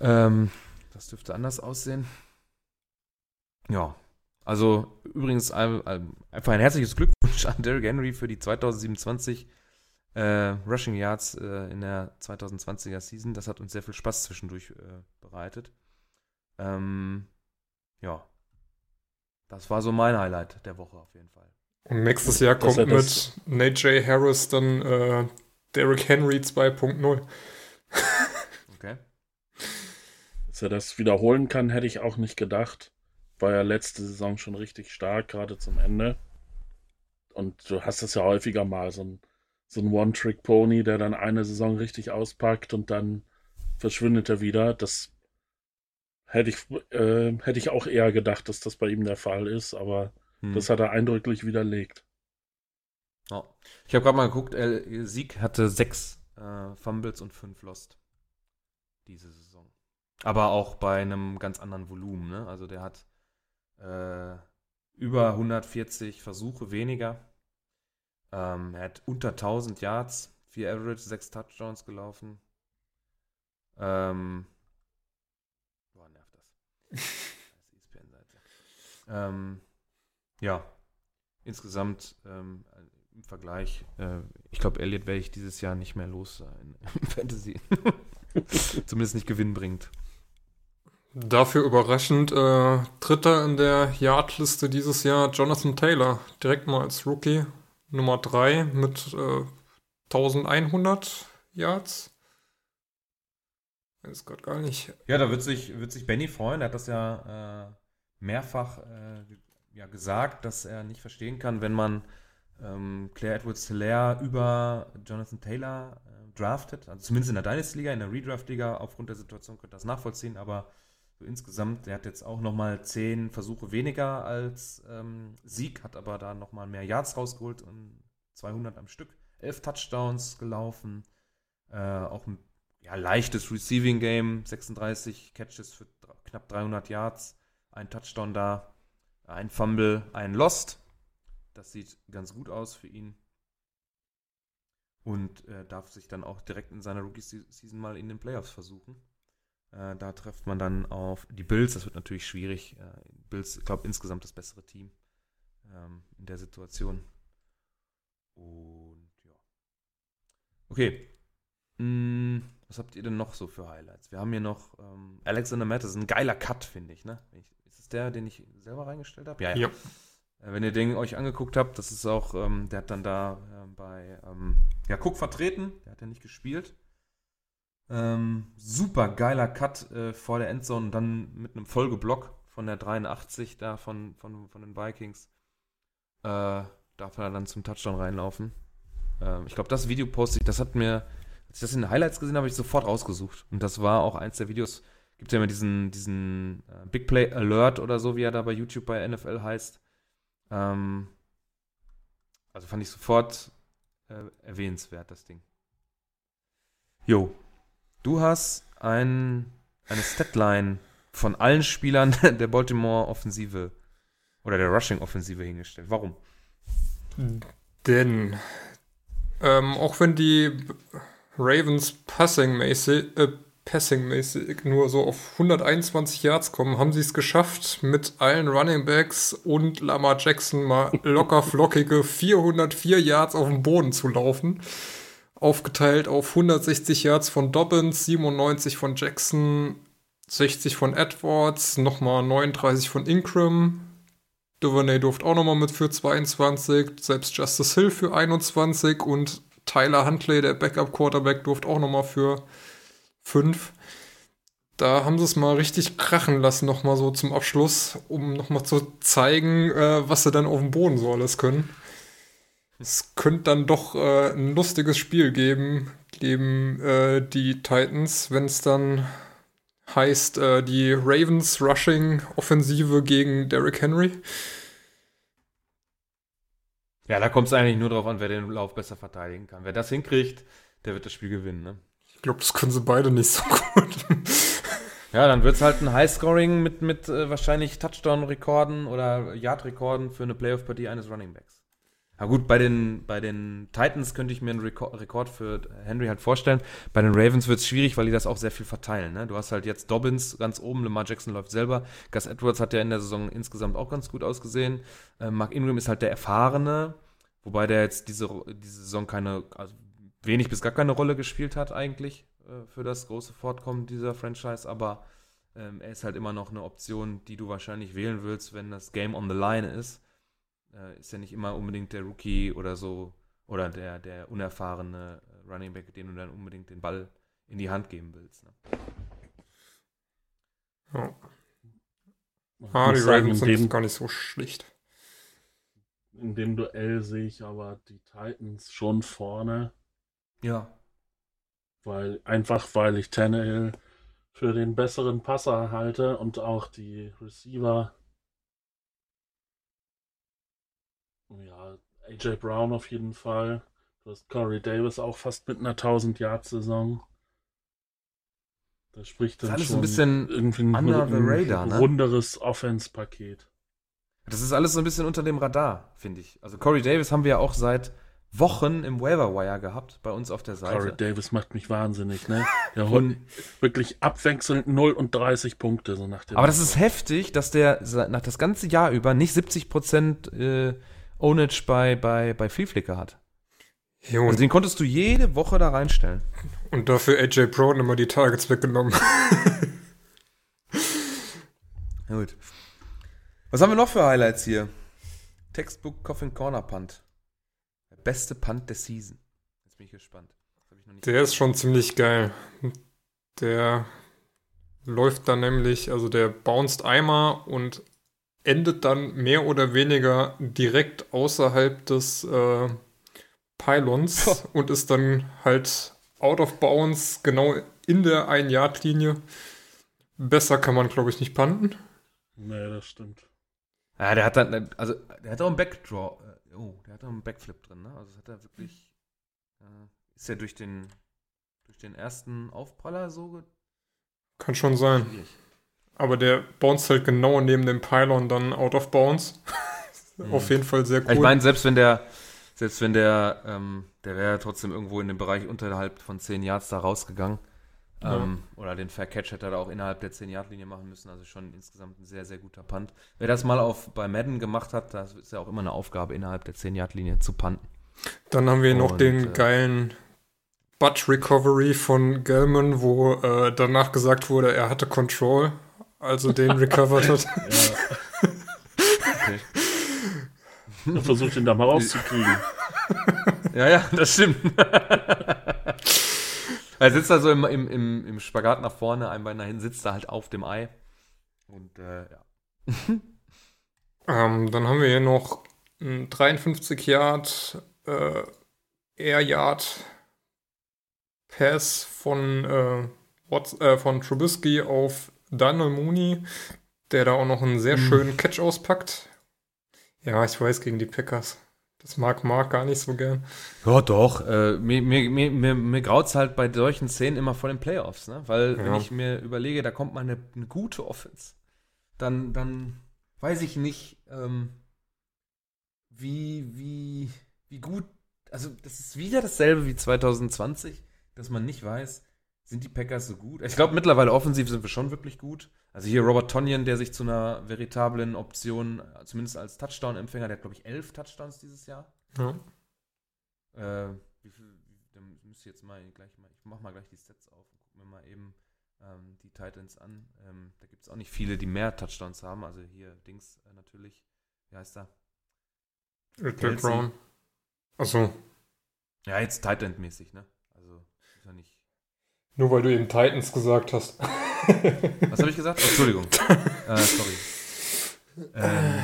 Ähm, das dürfte anders aussehen. Ja. Also übrigens ein, einfach ein herzliches Glückwunsch an Derrick Henry für die 2027 äh, Rushing Yards äh, in der 2020er Season. Das hat uns sehr viel Spaß zwischendurch äh, bereitet. Ähm, ja. Das war so mein Highlight der Woche auf jeden Fall. Und nächstes Jahr kommt mit Nate J. Harris dann äh, Derrick Henry 2.0. okay. Dass er das wiederholen kann, hätte ich auch nicht gedacht. War ja letzte Saison schon richtig stark, gerade zum Ende. Und du hast es ja häufiger mal, so ein, so ein One-Trick-Pony, der dann eine Saison richtig auspackt und dann verschwindet er wieder. Das hätte ich, äh, hätte ich auch eher gedacht, dass das bei ihm der Fall ist, aber hm. das hat er eindrücklich widerlegt. Oh. Ich habe gerade mal geguckt, Sieg hatte sechs äh, Fumbles und fünf Lost diese Saison. Aber auch bei einem ganz anderen Volumen. Ne? Also der hat äh, über 140 Versuche weniger. Ähm, er hat unter 1000 Yards, 4 Average, 6 Touchdowns gelaufen. Ähm, boah, nervt das. ESPN-Seite. Ähm, ja, insgesamt ähm, im Vergleich, äh, ich glaube, Elliot werde ich dieses Jahr nicht mehr los sein im Fantasy. Zumindest nicht gewinnbringend. Dafür überraschend äh, Dritter in der Yardliste dieses Jahr Jonathan Taylor, direkt mal als Rookie Nummer 3 mit äh, 1100 Yards. Weiß Gott gar nicht. Ja, da wird sich, wird sich Benny freuen. Er hat das ja äh, mehrfach äh, ja, gesagt, dass er nicht verstehen kann, wenn man ähm, Claire Edwards-Hilaire über Jonathan Taylor äh, draftet. Also zumindest in der Dynasty-Liga, in der Redraft-Liga, aufgrund der Situation könnte das nachvollziehen, aber insgesamt, der hat jetzt auch nochmal zehn Versuche weniger als ähm, Sieg, hat aber da nochmal mehr Yards rausgeholt und 200 am Stück. Elf Touchdowns gelaufen. Äh, auch ein ja, leichtes Receiving Game. 36 Catches für knapp 300 Yards. Ein Touchdown da. Ein Fumble, ein Lost. Das sieht ganz gut aus für ihn. Und äh, darf sich dann auch direkt in seiner Rookie-Season mal in den Playoffs versuchen. Äh, da trifft man dann auf die Bills. Das wird natürlich schwierig. Äh, Bills, ich glaube, insgesamt das bessere Team ähm, in der Situation. Und ja. Okay. Hm, was habt ihr denn noch so für Highlights? Wir haben hier noch ähm, Alexander Madison. Ein geiler Cut, finde ich, ne? Ist es der, den ich selber reingestellt habe? Ja, ja. ja. Äh, wenn ihr den euch angeguckt habt, das ist auch, ähm, der hat dann da äh, bei ähm, ja, Cook vertreten. Der hat ja nicht gespielt. Ähm, super geiler Cut äh, vor der Endzone und dann mit einem Folgeblock von der 83 da von, von, von den Vikings. Äh, darf er dann zum Touchdown reinlaufen. Ähm, ich glaube, das Video poste ich, das hat mir, als ich das in den Highlights gesehen habe, ich sofort rausgesucht. Und das war auch eins der Videos, gibt ja immer diesen, diesen äh, Big Play Alert oder so, wie er da bei YouTube bei NFL heißt. Ähm, also fand ich sofort äh, erwähnenswert, das Ding. Jo, du hast ein, eine Statline von allen Spielern der Baltimore Offensive oder der Rushing Offensive hingestellt. Warum? Denn ähm, auch wenn die Ravens passing-mäßig äh, passing nur so auf 121 Yards kommen, haben sie es geschafft, mit allen Running Backs und Lamar Jackson mal locker flockige 404 Yards auf dem Boden zu laufen. Aufgeteilt auf 160 Yards von Dobbins, 97 von Jackson, 60 von Edwards, nochmal 39 von Ingram, Duvernay durfte auch nochmal mit für 22, selbst Justice Hill für 21 und Tyler Huntley, der Backup-Quarterback, durfte auch nochmal für 5. Da haben sie es mal richtig krachen lassen, nochmal so zum Abschluss, um nochmal zu zeigen, äh, was sie dann auf dem Boden so alles können. Es könnte dann doch äh, ein lustiges Spiel geben, geben äh, die Titans, wenn es dann heißt äh, die Ravens Rushing Offensive gegen Derrick Henry. Ja, da kommt es eigentlich nur darauf an, wer den Lauf besser verteidigen kann. Wer das hinkriegt, der wird das Spiel gewinnen. Ne? Ich glaube, das können sie beide nicht so gut. ja, dann wird es halt ein Highscoring mit, mit äh, wahrscheinlich Touchdown-Rekorden oder Yard-Rekorden für eine Playoff-Partie eines Running Backs. Na gut, bei den, bei den Titans könnte ich mir einen Rekord, Rekord für Henry halt vorstellen. Bei den Ravens wird es schwierig, weil die das auch sehr viel verteilen. Ne? Du hast halt jetzt Dobbins ganz oben, Lamar Jackson läuft selber. Gus Edwards hat ja in der Saison insgesamt auch ganz gut ausgesehen. Äh, Mark Ingram ist halt der Erfahrene, wobei der jetzt diese, diese Saison keine, also wenig bis gar keine Rolle gespielt hat eigentlich äh, für das große Fortkommen dieser Franchise, aber ähm, er ist halt immer noch eine Option, die du wahrscheinlich wählen willst, wenn das Game on the line ist äh, ist ja nicht immer unbedingt der Rookie oder so oder der, der unerfahrene äh, Running Back, den du dann unbedingt den Ball in die Hand geben willst. Ne? Ja. Ah, die Ravens sind dem, gar nicht so schlicht. In dem Duell sehe ich aber die Titans schon vorne. Ja. Weil, einfach weil ich Tannehill für den besseren Passer halte und auch die Receiver Ja, AJ Brown auf jeden Fall. Du hast Corey Davis auch fast mit einer 1000-Yard-Saison. Das spricht dann das ist schon ein bisschen irgendwie ein, under the radar, ne? runderes Offense-Paket. Das ist alles so ein bisschen unter dem Radar, finde ich. Also Corey Davis haben wir ja auch seit Wochen im Waiver Wire gehabt bei uns auf der Seite. Corey Davis macht mich wahnsinnig, ne? Der holt wirklich abwechselnd 0 und 30 Punkte so nach dem. Aber das ist heftig, dass der nach das ganze Jahr über nicht 70 Prozent äh, Ownage bei, bei, bei Flickr hat. Jo, also den konntest du jede Woche da reinstellen. Und dafür AJ Brown immer die Targets weggenommen. Gut. Was haben wir noch für Highlights hier? Textbook Coffin Corner Punt. Der beste Punt der Season. Jetzt bin ich gespannt. Der ist schon ziemlich geil. Der läuft dann nämlich, also der bounced einmal und endet dann mehr oder weniger direkt außerhalb des äh, Pylons und ist dann halt out of bounds, genau in der Ein-Yard-Linie. Besser kann man, glaube ich, nicht panten. Nee, das stimmt. Ja, der hat dann, also, der hat auch einen Backdraw, äh, oh, der hat auch einen Backflip drin, ne? Also, das hat er wirklich, äh, ist ja durch den, durch den ersten Aufpraller so. Kann schon sein. Schwierig. Aber der bounced halt genau neben dem Pylon dann out of bounds. mhm. Auf jeden Fall sehr cool. Ich meine, selbst wenn der, selbst wenn der, ähm, der wäre trotzdem irgendwo in dem Bereich unterhalb von 10 Yards da rausgegangen. Ja. Ähm, oder den Fair Catch hätte er da auch innerhalb der 10-Yard-Linie machen müssen. Also schon insgesamt ein sehr, sehr guter Punt. Wer das mal auf, bei Madden gemacht hat, das ist ja auch immer eine Aufgabe, innerhalb der 10-Yard-Linie zu punten. Dann haben wir Und, noch den äh, geilen Butt Recovery von Gelman, wo äh, danach gesagt wurde, er hatte Control also den recovered hat. ja. Okay. Er versucht ihn da mal rauszukriegen. Ja, ja, das stimmt. er sitzt da so im, im, im, im Spagat nach vorne, ein Bein nach hinten, sitzt da halt auf dem Ei. Und äh, ja. ähm, dann haben wir hier noch 53 Yard äh, Air Yard Pass von, äh, Watts, äh, von Trubisky auf Daniel Mooney, der da auch noch einen sehr mhm. schönen Catch auspackt. Ja, ich weiß, gegen die Packers. Das mag Mark gar nicht so gern. Ja, doch. Äh, mir mir, mir, mir, mir graut es halt bei solchen Szenen immer vor den Playoffs, ne? Weil, ja. wenn ich mir überlege, da kommt mal eine, eine gute Offense, dann, dann weiß ich nicht, ähm, wie, wie, wie gut. Also, das ist wieder dasselbe wie 2020, dass man nicht weiß, sind die Packers so gut? Ich glaube, mittlerweile offensiv sind wir schon wirklich gut. Also hier Robert Tonyan, der sich zu einer veritablen Option, zumindest als Touchdown-Empfänger, der hat, glaube ich, elf Touchdowns dieses Jahr. Ja. Äh, wie viel, dann müsst ihr jetzt mal gleich mal, ich mach mal gleich die Sets auf und gucken mir mal eben ähm, die Titans an. Ähm, da gibt es auch nicht viele, die mehr Touchdowns haben. Also hier Dings äh, natürlich. Wie heißt er? Brown. Achso. Ja, jetzt Titan-mäßig, ne? Also, ist ja nicht nur weil du eben Titans gesagt hast. Was habe ich gesagt? Oh, Entschuldigung. äh, sorry. Ähm,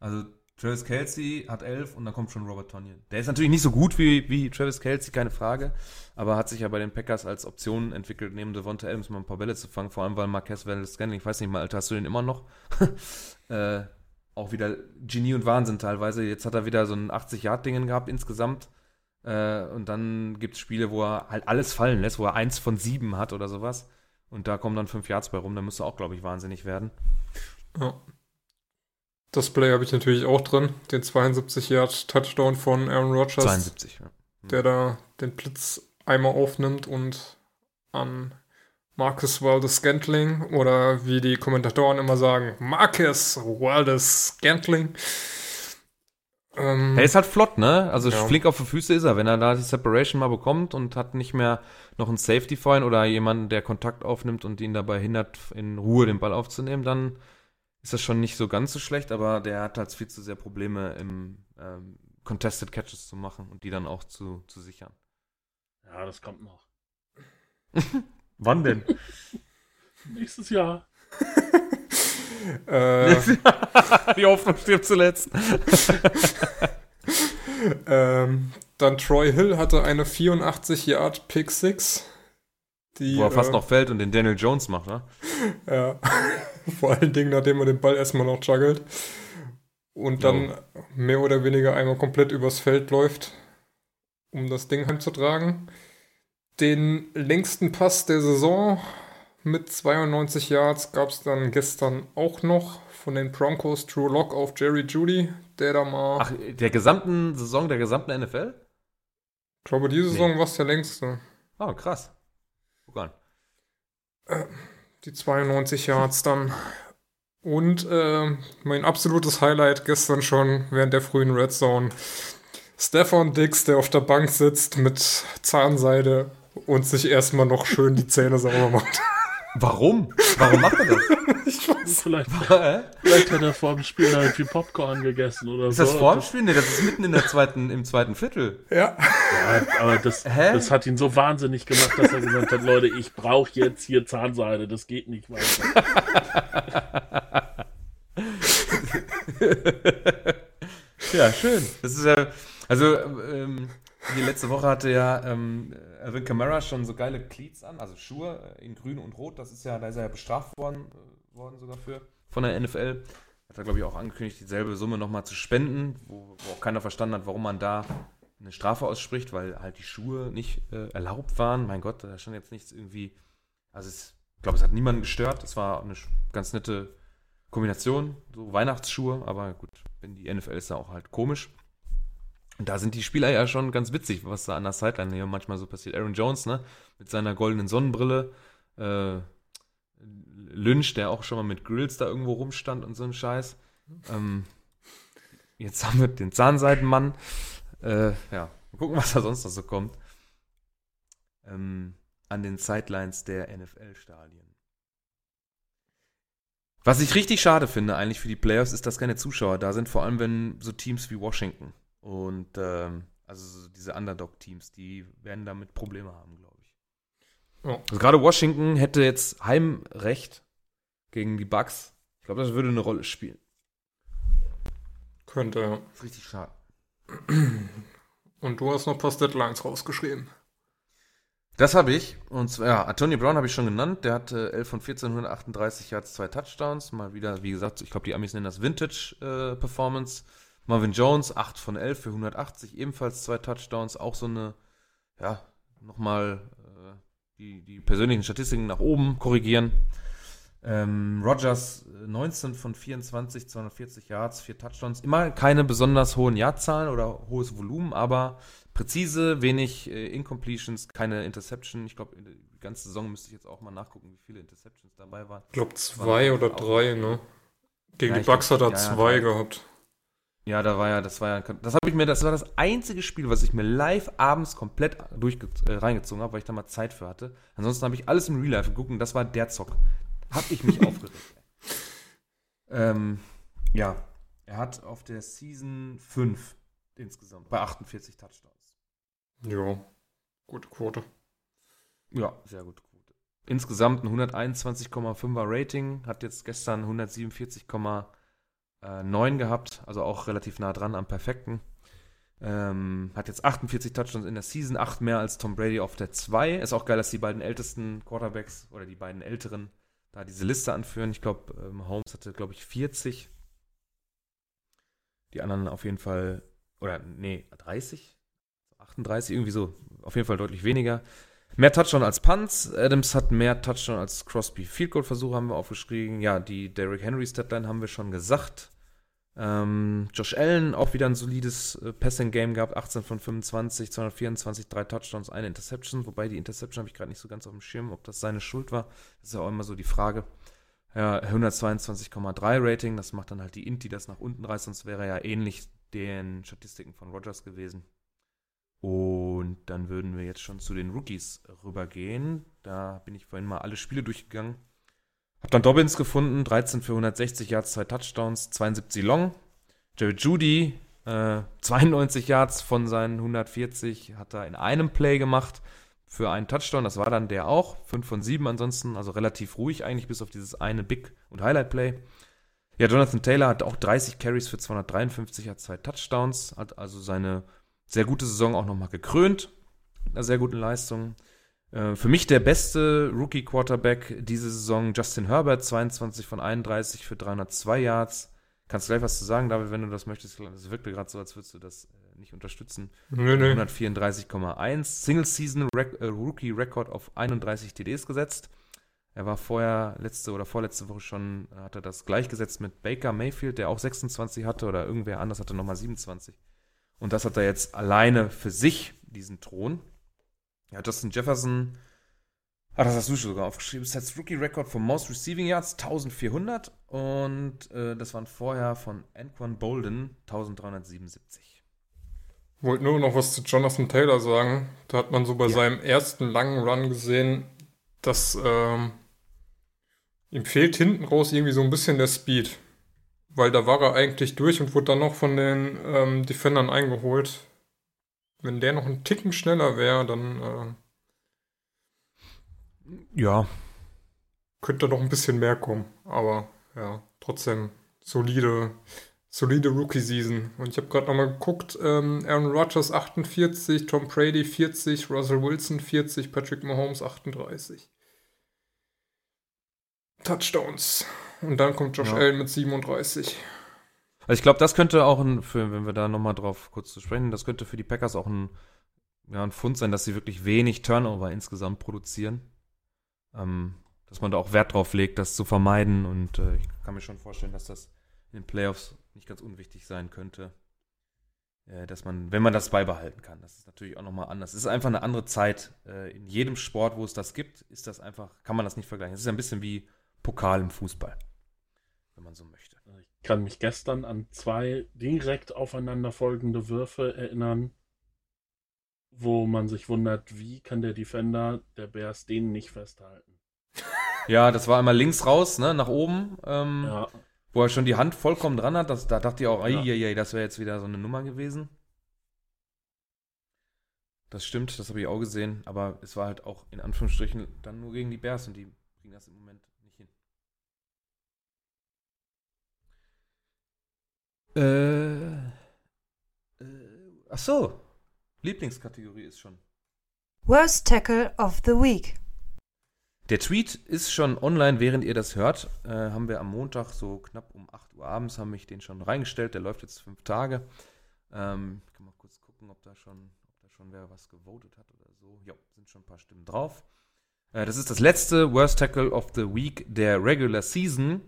also Travis Kelsey hat elf und dann kommt schon Robert Tonyan. Der ist natürlich nicht so gut wie, wie Travis Kelsey, keine Frage, aber hat sich ja bei den Packers als Option entwickelt, neben Devonta Adams mal ein paar Bälle zu fangen, vor allem weil Marquez Valdez Scanning, ich weiß nicht mal, Alter, hast du den immer noch? äh, auch wieder Genie und Wahnsinn teilweise. Jetzt hat er wieder so ein 80-Yard-Dingen gehabt insgesamt. Äh, und dann gibt es Spiele, wo er halt alles fallen lässt, wo er eins von sieben hat oder sowas. Und da kommen dann fünf Yards bei rum. Da müsste auch, glaube ich, wahnsinnig werden. Ja. Das Play habe ich natürlich auch drin. Den 72 Yard Touchdown von Aaron Rodgers. 72, ja. Mhm. Der da den Blitz einmal aufnimmt und an Marcus Waldes Scantling oder wie die Kommentatoren immer sagen, Marcus Waldes Scantling ähm, er ist halt flott, ne? Also ja. flink auf die Füße ist er. Wenn er da die Separation mal bekommt und hat nicht mehr noch einen Safety vorhin oder jemanden, der Kontakt aufnimmt und ihn dabei hindert, in Ruhe den Ball aufzunehmen, dann ist das schon nicht so ganz so schlecht, aber der hat halt viel zu sehr Probleme im ähm, Contested Catches zu machen und die dann auch zu, zu sichern. Ja, das kommt noch. Wann denn? Nächstes Jahr. Äh, Die Hoffnung stirbt zuletzt. ähm, dann Troy Hill hatte eine 84 Yard Pick 6. Die, Wo er fast äh, noch fällt und den Daniel Jones macht, ne? Ja. Vor allen Dingen, nachdem er den Ball erstmal noch juggelt. Und dann oh. mehr oder weniger einmal komplett übers Feld läuft, um das Ding heimzutragen. Den längsten Pass der Saison mit 92 Yards gab es dann gestern auch noch von den Broncos True Lock auf Jerry Judy, der da mal. Ach, der gesamten Saison, der gesamten NFL? Ich glaube, diese Saison nee. war es der längste. Oh, krass. Guck an. Äh, die 92 Yards dann. Und äh, mein absolutes Highlight gestern schon während der frühen Red Zone. Stefan Dix, der auf der Bank sitzt mit Zahnseide und sich erstmal noch schön die Zähne sauber macht. Warum? Warum macht er das? ich weiß vielleicht, vielleicht hat er vor dem Spiel irgendwie Popcorn gegessen oder ist so. Ist das vor dem Spiel? Nee, das ist mitten in der zweiten, im zweiten Viertel. Ja. ja aber das, das hat ihn so wahnsinnig gemacht, dass er gesagt hat, Leute, ich brauche jetzt hier Zahnseide, das geht nicht weiter. ja, schön. Das ist ja, also, ähm, die letzte Woche hatte ja ähm, Alvin Kamara schon so geile Cleats an, also Schuhe in grün und rot. Das ist ja, da ist er ja bestraft worden, äh, worden sogar für von der NFL. Hat er, glaube ich, auch angekündigt, dieselbe Summe nochmal zu spenden, wo, wo, auch keiner verstanden hat, warum man da eine Strafe ausspricht, weil halt die Schuhe nicht äh, erlaubt waren. Mein Gott, da stand jetzt nichts irgendwie. Also ich glaube, es hat niemanden gestört. Es war eine ganz nette Kombination, so Weihnachtsschuhe, aber gut, wenn die NFL ist da auch halt komisch. Da sind die Spieler ja schon ganz witzig, was da an der Sideline hier manchmal so passiert. Aaron Jones, ne, mit seiner goldenen Sonnenbrille. Äh, Lynch, der auch schon mal mit Grills da irgendwo rumstand und so ein Scheiß. Ähm, jetzt haben wir den Zahnseitenmann. Äh, ja, mal gucken, was da sonst noch so kommt. Ähm, an den Sidelines der NFL-Stadien. Was ich richtig schade finde eigentlich für die Playoffs, ist, dass keine Zuschauer da sind, vor allem wenn so Teams wie Washington und ähm, also diese Underdog-Teams, die werden damit Probleme haben, glaube ich. Ja. Also gerade Washington hätte jetzt Heimrecht gegen die Bucks. Ich glaube, das würde eine Rolle spielen. Könnte, ja. Ist richtig schade. Und du hast noch ein paar Deadlines rausgeschrieben. Das habe ich. Und zwar, ja, Antonio Brown habe ich schon genannt. Der hatte 11 von 14, 138 Yards, zwei Touchdowns. Mal wieder, wie gesagt, ich glaube, die Amis nennen das Vintage äh, Performance. Marvin Jones, 8 von 11 für 180, ebenfalls zwei Touchdowns. Auch so eine, ja, nochmal äh, die, die persönlichen Statistiken nach oben korrigieren. Ähm, Rogers 19 von 24, 240 Yards, vier Touchdowns. Immer keine besonders hohen Yardzahlen oder hohes Volumen, aber präzise, wenig äh, Incompletions, keine Interception. Ich glaube, die ganze Saison müsste ich jetzt auch mal nachgucken, wie viele Interceptions dabei waren. Ich glaube, zwei oder drei, ne? Gegen ja, die Bucks hat er ja, zwei gehabt. Ja, da war ja, das war ja, das habe ich mir, das war das einzige Spiel, was ich mir live abends komplett durch, äh, reingezogen habe, weil ich da mal Zeit für hatte. Ansonsten habe ich alles im Real Life geguckt und das war der Zock. Hab ich mich aufgeregt. Ähm, ja, er hat auf der Season 5 insgesamt bei 48 Touchdowns. Ja, gute Quote. Ja, sehr gute Quote. Insgesamt ein 121,5er Rating, hat jetzt gestern 147,9 gehabt, also auch relativ nah dran am perfekten. Ähm, hat jetzt 48 Touchdowns in der Season, 8 mehr als Tom Brady auf der 2. Ist auch geil, dass die beiden ältesten Quarterbacks oder die beiden älteren da diese Liste anführen. Ich glaube, ähm, Holmes hatte, glaube ich, 40. Die anderen auf jeden Fall, oder nee, 30? 38, irgendwie so, auf jeden Fall deutlich weniger. Mehr Touchdown als Punts. Adams hat mehr Touchdown als Crosby. Field Goal Versuche haben wir aufgeschrieben. Ja, die Derrick Henry Statline haben wir schon gesagt. Ähm, Josh Allen auch wieder ein solides äh, Passing Game gehabt. 18 von 25, 224, drei Touchdowns, eine Interception. Wobei die Interception habe ich gerade nicht so ganz auf dem Schirm, ob das seine Schuld war. Das ist ja auch immer so die Frage. Ja, 122,3 Rating. Das macht dann halt die Int, die das nach unten reißt. Sonst wäre er ja ähnlich den Statistiken von Rogers gewesen. Und dann würden wir jetzt schon zu den Rookies rübergehen. Da bin ich vorhin mal alle Spiele durchgegangen. Hab dann Dobbins gefunden, 13 für 160 Yards, zwei Touchdowns, 72 Long. Jerry Judy, äh, 92 Yards von seinen 140, hat er in einem Play gemacht für einen Touchdown. Das war dann der auch. 5 von 7 ansonsten, also relativ ruhig eigentlich, bis auf dieses eine Big- und Highlight-Play. Ja, Jonathan Taylor hat auch 30 Carries für 253, hat zwei Touchdowns, hat also seine sehr gute Saison auch nochmal gekrönt. Mit einer sehr guten Leistung. Äh, für mich der beste Rookie-Quarterback diese Saison, Justin Herbert, 22 von 31 für 302 Yards. Kannst du gleich was zu sagen, David, wenn du das möchtest? Es wirkte gerade so, als würdest du das äh, nicht unterstützen. Nö, nö. 134,1. Single-Season-Rookie-Record auf 31 TDs gesetzt. Er war vorher, letzte oder vorletzte Woche schon, hat er das gleichgesetzt mit Baker Mayfield, der auch 26 hatte, oder irgendwer anders hatte nochmal 27. Und das hat er jetzt alleine für sich, diesen Thron. Ja, Justin Jefferson, ah, das hast du sogar aufgeschrieben, sets Rookie Record for Most Receiving Yards 1400 und äh, das waren vorher von Anquan Bolden 1377. Wollte nur noch was zu Jonathan Taylor sagen. Da hat man so bei ja. seinem ersten langen Run gesehen, dass ähm, ihm fehlt hinten raus irgendwie so ein bisschen der Speed. Weil da war er eigentlich durch und wurde dann noch von den ähm, Defendern eingeholt. Wenn der noch einen Ticken schneller wäre, dann äh, ja. Könnte noch ein bisschen mehr kommen. Aber ja, trotzdem solide, solide Rookie-Season. Und ich habe gerade nochmal geguckt, ähm, Aaron Rodgers 48, Tom Brady 40, Russell Wilson 40, Patrick Mahomes 38. Touchdowns. Und dann kommt Josh ja. Allen mit 37. Also ich glaube, das könnte auch, ein, für, wenn wir da nochmal drauf kurz zu sprechen, das könnte für die Packers auch ein, ja, ein Fund sein, dass sie wirklich wenig Turnover insgesamt produzieren. Ähm, dass man da auch Wert drauf legt, das zu vermeiden. Und äh, ich kann mir schon vorstellen, dass das in den Playoffs nicht ganz unwichtig sein könnte. Äh, dass man, wenn man das beibehalten kann, das ist natürlich auch nochmal anders. Es ist einfach eine andere Zeit. Äh, in jedem Sport, wo es das gibt, ist das einfach, kann man das nicht vergleichen. Es ist ein bisschen wie Pokal im Fußball, wenn man so möchte. Ich kann mich gestern an zwei direkt aufeinanderfolgende Würfe erinnern, wo man sich wundert, wie kann der Defender der Bears den nicht festhalten. Ja, das war einmal links raus, ne, nach oben, ähm, ja. wo er schon die Hand vollkommen dran hat. Das, da dachte ich auch, ja. das wäre jetzt wieder so eine Nummer gewesen. Das stimmt, das habe ich auch gesehen, aber es war halt auch in Anführungsstrichen dann nur gegen die Bears und die kriegen das im Moment nicht hin. Äh, äh, ach so, Lieblingskategorie ist schon. Worst Tackle of the Week. Der Tweet ist schon online, während ihr das hört. Äh, haben wir am Montag so knapp um 8 Uhr abends haben ich den schon reingestellt. Der läuft jetzt fünf Tage. Ähm, ich kann mal kurz gucken, ob da schon, ob da schon wer was gewotet hat oder so. Ja, sind schon ein paar Stimmen drauf. Äh, das ist das letzte Worst Tackle of the Week der Regular Season.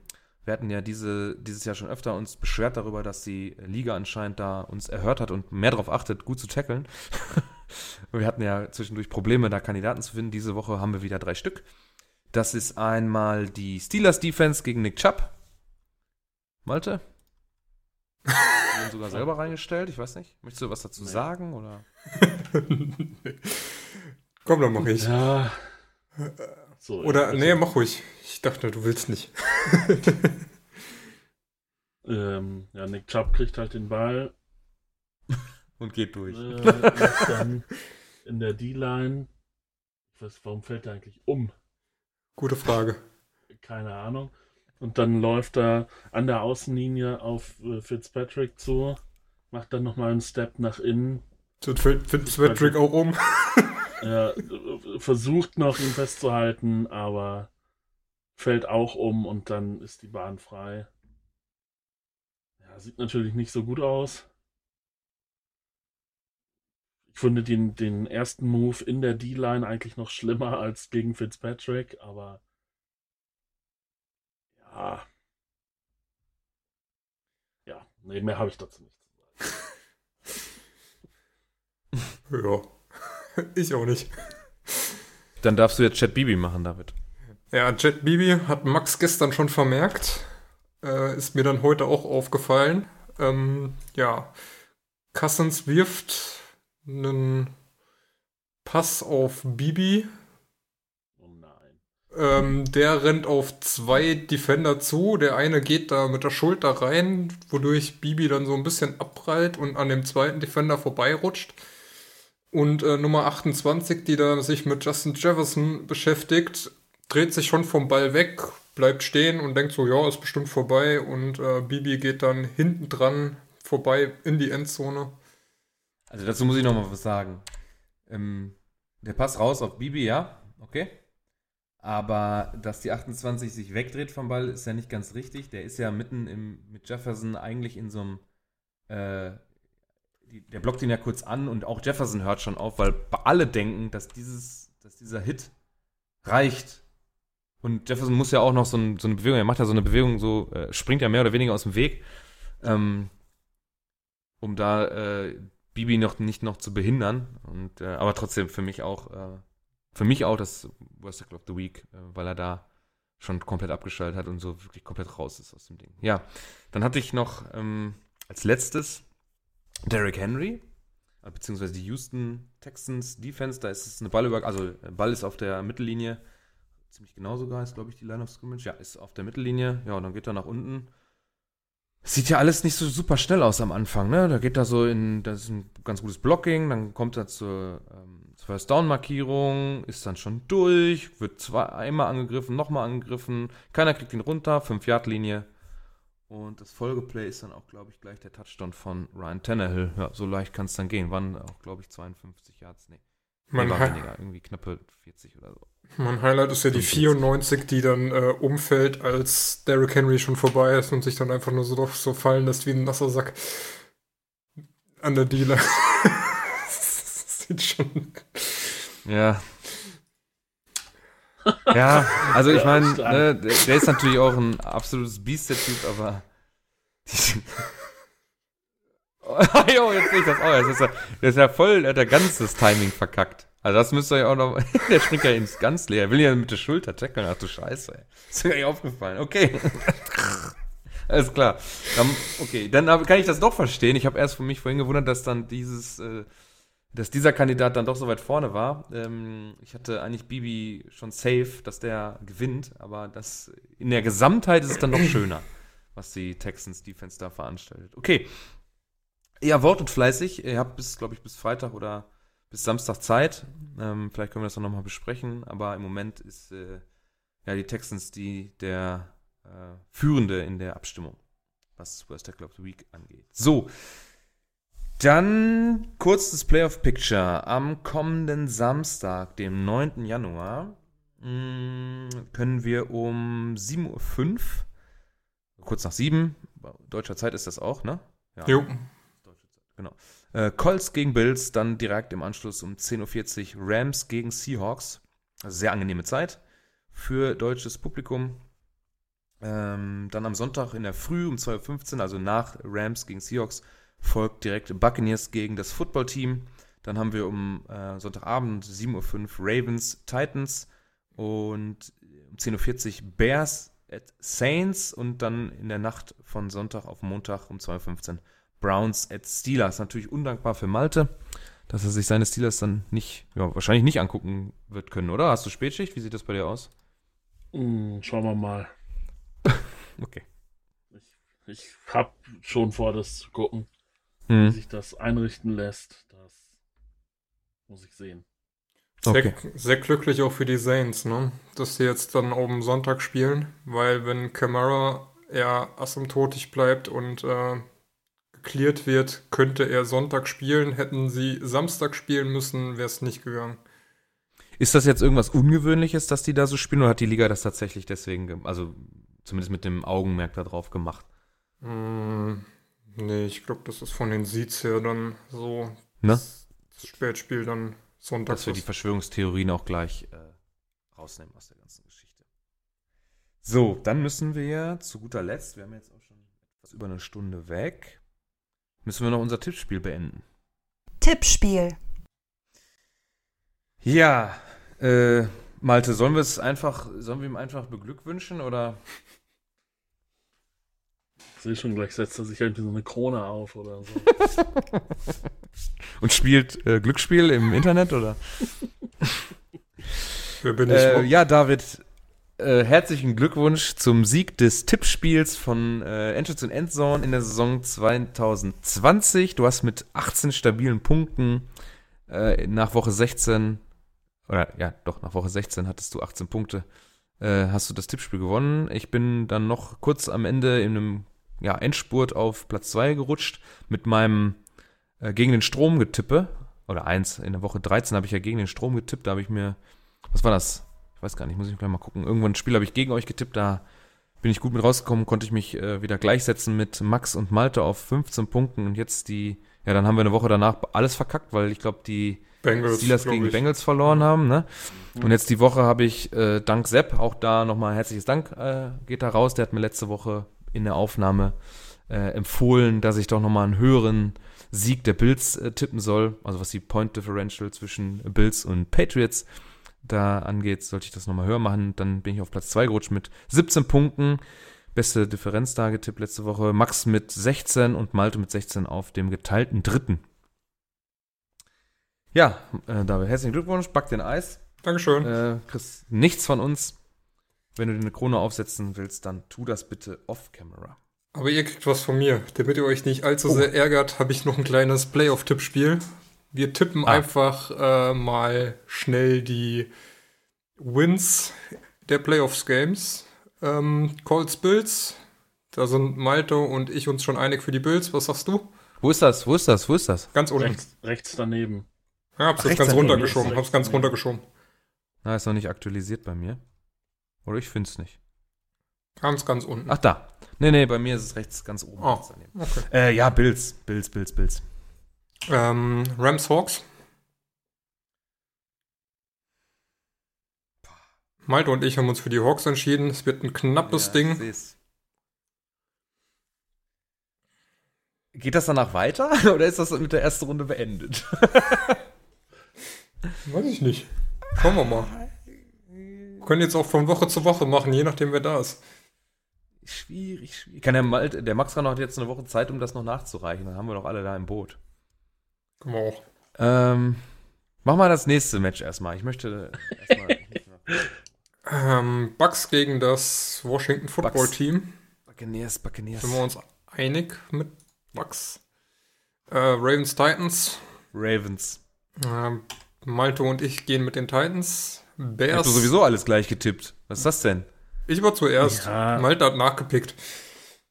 Wir hatten ja diese, dieses Jahr schon öfter uns beschwert darüber, dass die Liga anscheinend da uns erhört hat und mehr darauf achtet, gut zu tackeln. wir hatten ja zwischendurch Probleme, da Kandidaten zu finden. Diese Woche haben wir wieder drei Stück. Das ist einmal die Steelers Defense gegen Nick Chubb. Malte? ihn sogar selber reingestellt, ich weiß nicht. Möchtest du was dazu sagen oder? Komm, dann mach ich. Ja. So, oder, also, nee, mach ruhig. Ich dachte, du willst nicht. ähm, ja, Nick Chubb kriegt halt den Ball. Und geht durch. Äh, dann in der D-Line. Warum fällt er eigentlich um? Gute Frage. Keine Ahnung. Und dann läuft er an der Außenlinie auf äh, Fitzpatrick zu, macht dann nochmal einen Step nach innen. Tut Fitzpatrick auch um? Er versucht noch ihn festzuhalten, aber fällt auch um und dann ist die Bahn frei. Ja, sieht natürlich nicht so gut aus. Ich finde den, den ersten Move in der D-Line eigentlich noch schlimmer als gegen Fitzpatrick, aber ja. Ja, nee, mehr habe ich dazu nicht zu sagen. ja, ich auch nicht. Dann darfst du jetzt Chat Bibi machen, David. Ja, Chat Bibi hat Max gestern schon vermerkt. Äh, ist mir dann heute auch aufgefallen. Ähm, ja, Cousins wirft einen Pass auf Bibi. Oh nein. Ähm, der rennt auf zwei Defender zu. Der eine geht da mit der Schulter rein, wodurch Bibi dann so ein bisschen abprallt und an dem zweiten Defender vorbeirutscht. Und äh, Nummer 28, die da sich mit Justin Jefferson beschäftigt, dreht sich schon vom Ball weg, bleibt stehen und denkt so, ja, ist bestimmt vorbei. Und äh, Bibi geht dann hinten dran vorbei in die Endzone. Also dazu muss ich noch mal was sagen. Ähm, der passt raus auf Bibi, ja, okay. Aber dass die 28 sich wegdreht vom Ball, ist ja nicht ganz richtig. Der ist ja mitten im, mit Jefferson eigentlich in so einem. Äh, der blockt ihn ja kurz an und auch Jefferson hört schon auf, weil alle denken, dass, dieses, dass dieser Hit reicht. Und Jefferson muss ja auch noch so, ein, so eine Bewegung, er macht ja so eine Bewegung, so äh, springt ja mehr oder weniger aus dem Weg, ähm, um da äh, Bibi noch nicht noch zu behindern. Und, äh, aber trotzdem für mich auch, äh, für mich auch das Worst Tackle of the Week, äh, weil er da schon komplett abgeschaltet hat und so wirklich komplett raus ist aus dem Ding. Ja, dann hatte ich noch ähm, als letztes Derrick Henry, äh, beziehungsweise die Houston Texans Defense. Da ist es eine Ballüber, also Ball ist auf der Mittellinie, ziemlich genau sogar ist, glaube ich, die Line of Scrimmage. Ja, ist auf der Mittellinie. Ja, und dann geht er nach unten Sieht ja alles nicht so super schnell aus am Anfang, ne? Da geht da so in, das ist ein ganz gutes Blocking, dann kommt er zur, ähm, zur First Down Markierung, ist dann schon durch, wird einmal angegriffen, nochmal angegriffen, keiner kriegt ihn runter, 5 Yard Linie. Und das Folgeplay ist dann auch, glaube ich, gleich der Touchdown von Ryan Tannehill. Ja, so leicht kann es dann gehen. Waren auch, glaube ich, 52 Yards. Nee. Man nee, weniger, irgendwie knappe 40 oder so. Mein Highlight ist ja die 94, die dann äh, umfällt, als Derrick Henry schon vorbei ist und sich dann einfach nur so, so fallen lässt wie ein nasser Sack an der Dealer. sieht schon. Ja. Ja, also ich meine, ne, der ist natürlich auch ein absolutes Biest, der Typ, aber. jo, jetzt sehe ich das auch. Das ist ja, das ist ja voll, der hat ja ganzes Timing verkackt. Also das müsst ihr ja auch noch. der springt ja ins ganz leer. Er will ja mit der Schulter tackeln. Ach du Scheiße, ey. Ist mir gar nicht aufgefallen. Okay. Alles klar. Dann, okay, dann kann ich das doch verstehen. Ich habe erst für mich vorhin gewundert, dass dann dieses, äh, dass dieser Kandidat dann doch so weit vorne war. Ähm, ich hatte eigentlich Bibi schon safe, dass der gewinnt, aber das in der Gesamtheit ist es dann noch schöner, was die Texans Defense da veranstaltet. Okay. Ihr wortet fleißig. Ihr habt bis, glaube ich, bis Freitag oder bis Samstag Zeit. Ähm, vielleicht können wir das dann nochmal besprechen. Aber im Moment ist äh, ja die Texans die der äh, Führende in der Abstimmung, was Worst Tackle of the Week angeht. So, dann kurz das Playoff Picture. Am kommenden Samstag, dem 9. Januar, mh, mm, können wir um 7.05 Uhr, kurz nach 7, deutscher Zeit ist das auch, ne? Ja. Jo. Genau. Äh, Colts gegen Bills, dann direkt im Anschluss um 10.40 Uhr Rams gegen Seahawks. Also sehr angenehme Zeit für deutsches Publikum. Ähm, dann am Sonntag in der Früh um 2.15 Uhr, also nach Rams gegen Seahawks, folgt direkt Buccaneers gegen das Footballteam. Dann haben wir um äh, Sonntagabend 7.05 Uhr Ravens Titans und um 10.40 Uhr Bears at Saints und dann in der Nacht von Sonntag auf Montag um 2.15 Uhr Browns at Steelers. Natürlich undankbar für Malte, dass er sich seine Steelers dann nicht, ja, wahrscheinlich nicht angucken wird können, oder? Hast du Spätschicht? Wie sieht das bei dir aus? Mm, schauen wir mal. okay. Ich, ich habe schon vor, das zu gucken. Hm. Wie sich das einrichten lässt, das muss ich sehen. Sehr, okay. sehr glücklich auch für die Saints, ne? Dass sie jetzt dann oben Sonntag spielen, weil wenn Camara eher asymptotisch bleibt und äh, geklärt wird, könnte er Sonntag spielen. Hätten sie Samstag spielen müssen, wäre es nicht gegangen. Ist das jetzt irgendwas Ungewöhnliches, dass die da so spielen, oder hat die Liga das tatsächlich deswegen, also zumindest mit dem Augenmerk darauf gemacht? Mm, nee, ich glaube, das ist von den Seeds her dann so. Ne? Das, das Spätspiel dann Sonntag. Dass wir die Verschwörungstheorien auch gleich äh, rausnehmen aus der ganzen Geschichte. So, dann müssen wir zu guter Letzt, wir haben jetzt auch schon etwas über eine Stunde weg, müssen wir noch unser Tippspiel beenden. Tippspiel. Ja, äh, Malte, sollen wir es einfach, sollen wir ihm einfach beglückwünschen oder? Ich sehe schon, gleich setzt er sich irgendwie so eine Krone auf oder so. Und spielt äh, Glücksspiel im Internet oder? Wer bin ich? Äh, ja, David, äh, herzlichen Glückwunsch zum Sieg des Tippspiels von äh, Entrance und Endzone in der Saison 2020. Du hast mit 18 stabilen Punkten äh, nach Woche 16, oder ja, doch, nach Woche 16 hattest du 18 Punkte, äh, hast du das Tippspiel gewonnen. Ich bin dann noch kurz am Ende in einem ja, Endspurt auf Platz 2 gerutscht mit meinem äh, gegen den Strom getippe. Oder eins, in der Woche 13 habe ich ja gegen den Strom getippt, da habe ich mir, was war das? weiß gar nicht, muss ich gleich mal gucken. Irgendwann ein Spiel habe ich gegen euch getippt, da bin ich gut mit rausgekommen, konnte ich mich äh, wieder gleichsetzen mit Max und Malte auf 15 Punkten und jetzt die, ja, dann haben wir eine Woche danach alles verkackt, weil ich glaube, die Bengals, Steelers gegen ich. Bengals verloren haben, ne? Und jetzt die Woche habe ich äh, dank Sepp, auch da nochmal herzliches Dank äh, geht da raus, der hat mir letzte Woche in der Aufnahme äh, empfohlen, dass ich doch nochmal einen höheren Sieg der Bills äh, tippen soll, also was die Point Differential zwischen Bills und Patriots da angeht, sollte ich das nochmal höher machen. Dann bin ich auf Platz 2 gerutscht mit 17 Punkten. Beste Differenz da getippt letzte Woche. Max mit 16 und Malte mit 16 auf dem geteilten dritten. Ja, äh, David, herzlichen Glückwunsch. Back den Eis. Dankeschön. Äh, kriegst nichts von uns. Wenn du dir eine Krone aufsetzen willst, dann tu das bitte off-camera. Aber ihr kriegt was von mir. Damit ihr euch nicht allzu oh. sehr ärgert, habe ich noch ein kleines Playoff-Tippspiel. Wir tippen ah. einfach äh, mal schnell die Wins der Playoffs-Games. Ähm, Colts Bills. Da sind Malte und ich uns schon einig für die Bills. Was sagst du? Wo ist das? Wo ist das? Wo ist das? Ganz unten. Rechts, rechts daneben. Ja, hab's Ach, jetzt ganz runtergeschoben. Hab's ganz runtergeschoben. Na, ist noch nicht aktualisiert bei mir. Oder ich find's nicht. Ganz, ganz unten. Ach, da. Nee, nee, bei mir ist es rechts ganz oben. Oh, okay. Äh, ja, Bills. Bills, Bills, Bills. Ähm, Rams Hawks. Malte und ich haben uns für die Hawks entschieden. Es wird ein knappes ja, Ding. Seh's. Geht das danach weiter oder ist das mit der ersten Runde beendet? Weiß ich nicht. Schauen wir mal. Wir können jetzt auch von Woche zu Woche machen, je nachdem, wer da ist. Schwierig, schwierig. Kann der, Mal, der Max kann noch jetzt eine Woche Zeit, um das noch nachzureichen. Dann haben wir doch alle da im Boot. Können wir auch. Ähm, mach mal das nächste Match erstmal. Ich möchte erstmal. ähm, Bucks gegen das Washington Football Bucks. Team. Buccaneers, Buccaneers. Sind wir uns einig mit Bucks? Äh, Ravens Titans. Ravens. Ähm, Malte und ich gehen mit den Titans. Bears. Hast du sowieso alles gleich getippt. Was ist das denn? Ich war zuerst. Ja. Malte hat nachgepickt.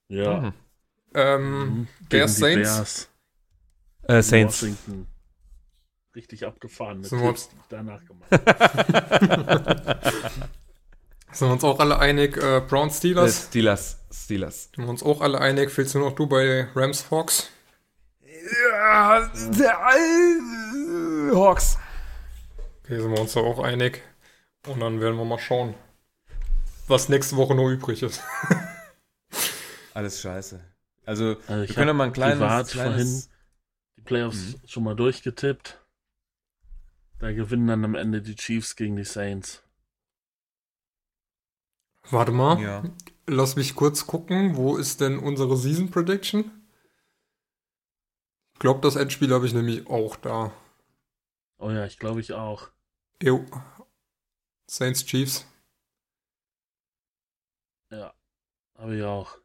Ja. Mhm. Ähm, mhm. Bears Saints. Bears. Äh, Saints. Washington. Richtig abgefahren mit Tipps, die ich danach gemacht Sind wir uns auch alle einig, äh, Brown Steelers? Äh, Steelers. Steelers. Sind wir uns auch alle einig, fehlst du noch du bei Rams Hawks? Ja, der äh, Hawks. Okay, sind wir uns da auch einig. Und dann werden wir mal schauen, was nächste Woche noch übrig ist. Alles scheiße. Also, also wir können ja mal ein kleines, kleines vorhin die Playoffs mhm. schon mal durchgetippt. Da gewinnen dann am Ende die Chiefs gegen die Saints. Warte mal. Ja. Lass mich kurz gucken. Wo ist denn unsere Season Prediction? Ich glaube, das Endspiel habe ich nämlich auch da. Oh ja, ich glaube ich auch. Jo. Saints Chiefs. Ja, habe ich auch.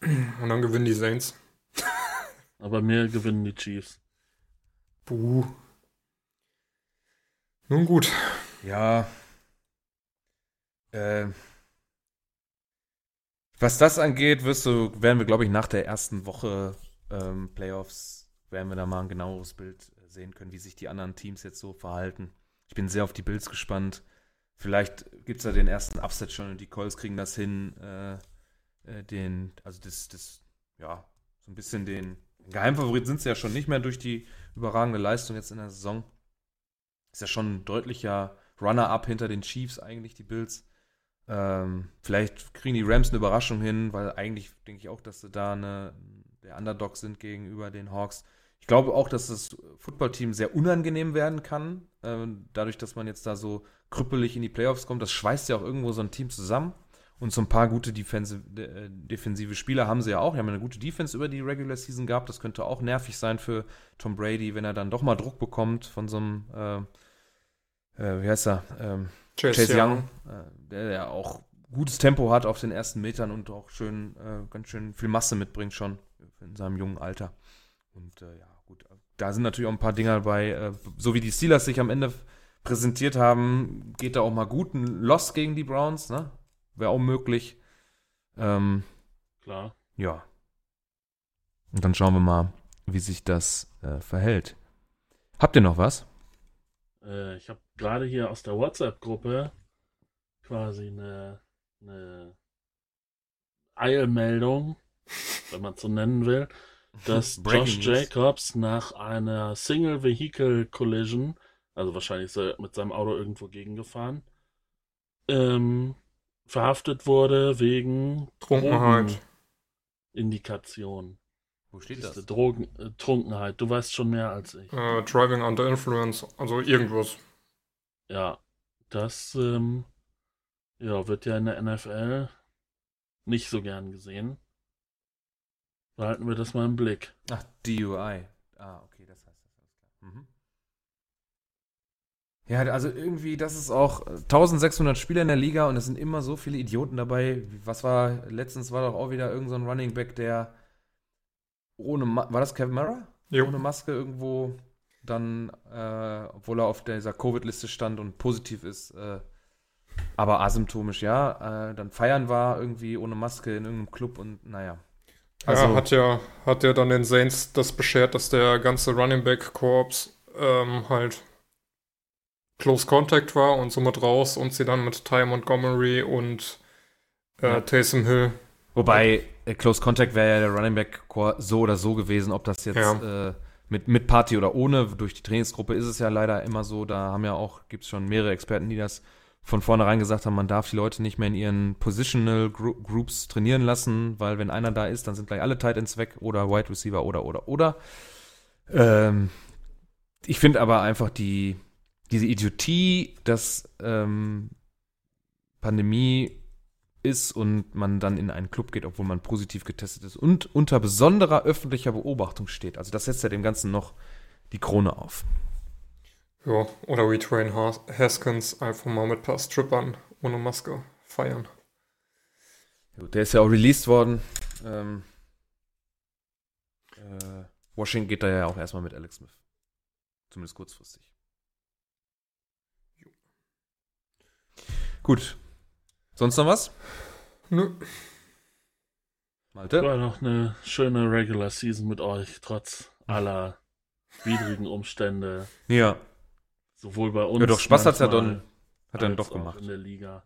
Und dann gewinnen die Saints. Aber mir gewinnen die Chiefs. Buh. Nun gut. Ja. Äh, was das angeht, wirst du, werden wir, glaube ich, nach der ersten Woche ähm, Playoffs, werden wir da mal ein genaueres Bild sehen können, wie sich die anderen Teams jetzt so verhalten. Ich bin sehr auf die Bills gespannt. Vielleicht gibt es da den ersten Upset schon und die Colts kriegen das hin, äh, äh, den, also das, das, ja, so ein bisschen den Geheimfavorit sind sie ja schon nicht mehr durch die überragende Leistung jetzt in der Saison. Ist ja schon ein deutlicher Runner-up hinter den Chiefs eigentlich, die Bills. Ähm, vielleicht kriegen die Rams eine Überraschung hin, weil eigentlich denke ich auch, dass sie da eine, der Underdog sind gegenüber den Hawks. Ich glaube auch, dass das Footballteam sehr unangenehm werden kann, äh, dadurch, dass man jetzt da so krüppelig in die Playoffs kommt. Das schweißt ja auch irgendwo so ein Team zusammen. Und so ein paar gute defensive, äh, defensive Spieler haben sie ja auch. Die haben eine gute Defense über die Regular Season gehabt. Das könnte auch nervig sein für Tom Brady, wenn er dann doch mal Druck bekommt von so einem äh, äh, wie heißt er? Ähm, Chase, Chase, Young, Young äh, der, der auch gutes Tempo hat auf den ersten Metern und auch schön, äh, ganz schön viel Masse mitbringt schon in seinem jungen Alter. Und ja, da sind natürlich auch ein paar Dinger dabei, äh, so wie die Steelers sich am Ende präsentiert haben, geht da auch mal gut ein Loss gegen die Browns, ne? Wäre auch möglich. Ähm, Klar. Ja. Und dann schauen wir mal, wie sich das äh, verhält. Habt ihr noch was? Äh, ich habe gerade hier aus der WhatsApp-Gruppe quasi eine, eine Eilmeldung, wenn man es so nennen will, dass Josh Jacobs nach einer Single Vehicle Collision, also wahrscheinlich ist er mit seinem Auto irgendwo gegengefahren, ähm, verhaftet wurde wegen Trunkenheit. Indikation. Wo steht das? Drogen, äh, Trunkenheit. Du weißt schon mehr als ich. Äh, driving under influence, also irgendwas. Ja, das ähm, ja, wird ja in der NFL nicht so gern gesehen. Behalten wir das mal im Blick. Ach, DUI. Ah, okay, das heißt das. Alles klar. Mhm. Ja, also irgendwie, das ist auch 1600 Spieler in der Liga und es sind immer so viele Idioten dabei. Was war, letztens war doch auch wieder irgendein so Running Back, der ohne, Ma war das Kevin Mara? Jo. Ohne Maske irgendwo dann, äh, obwohl er auf dieser Covid-Liste stand und positiv ist, äh, aber asymptomisch, ja, äh, dann feiern war irgendwie ohne Maske in irgendeinem Club und naja. Also, ja, hat ja, hat ja dann den Saints das beschert, dass der ganze Running Back Korps ähm, halt Close Contact war und somit raus und sie dann mit Ty Montgomery und äh, ja. Taysom Hill. Wobei, äh, Close Contact wäre ja der Running Back Core so oder so gewesen, ob das jetzt ja. äh, mit, mit Party oder ohne. Durch die Trainingsgruppe ist es ja leider immer so. Da haben ja auch, gibt es schon mehrere Experten, die das von vornherein gesagt haben, man darf die Leute nicht mehr in ihren Positional Groups trainieren lassen, weil wenn einer da ist, dann sind gleich alle Tight Ends weg oder Wide Receiver oder oder oder. Ähm, ich finde aber einfach die, diese Idiotie, dass ähm, Pandemie ist und man dann in einen Club geht, obwohl man positiv getestet ist und unter besonderer öffentlicher Beobachtung steht. Also das setzt ja dem Ganzen noch die Krone auf. Ja, oder wie Train Haskins einfach mal mit ein paar Strippern ohne Maske feiern. Der ist ja auch released worden. Ähm, äh, Washington geht da ja auch erstmal mit Alex Smith. Zumindest kurzfristig. Jo. Gut. Sonst noch was? Nö. Malte? War noch eine schöne Regular Season mit euch, trotz aller widrigen Umstände. Ja. Sowohl bei uns. Ja, doch, Spaß hat's ja dann, hat dann doch gemacht. In der Liga.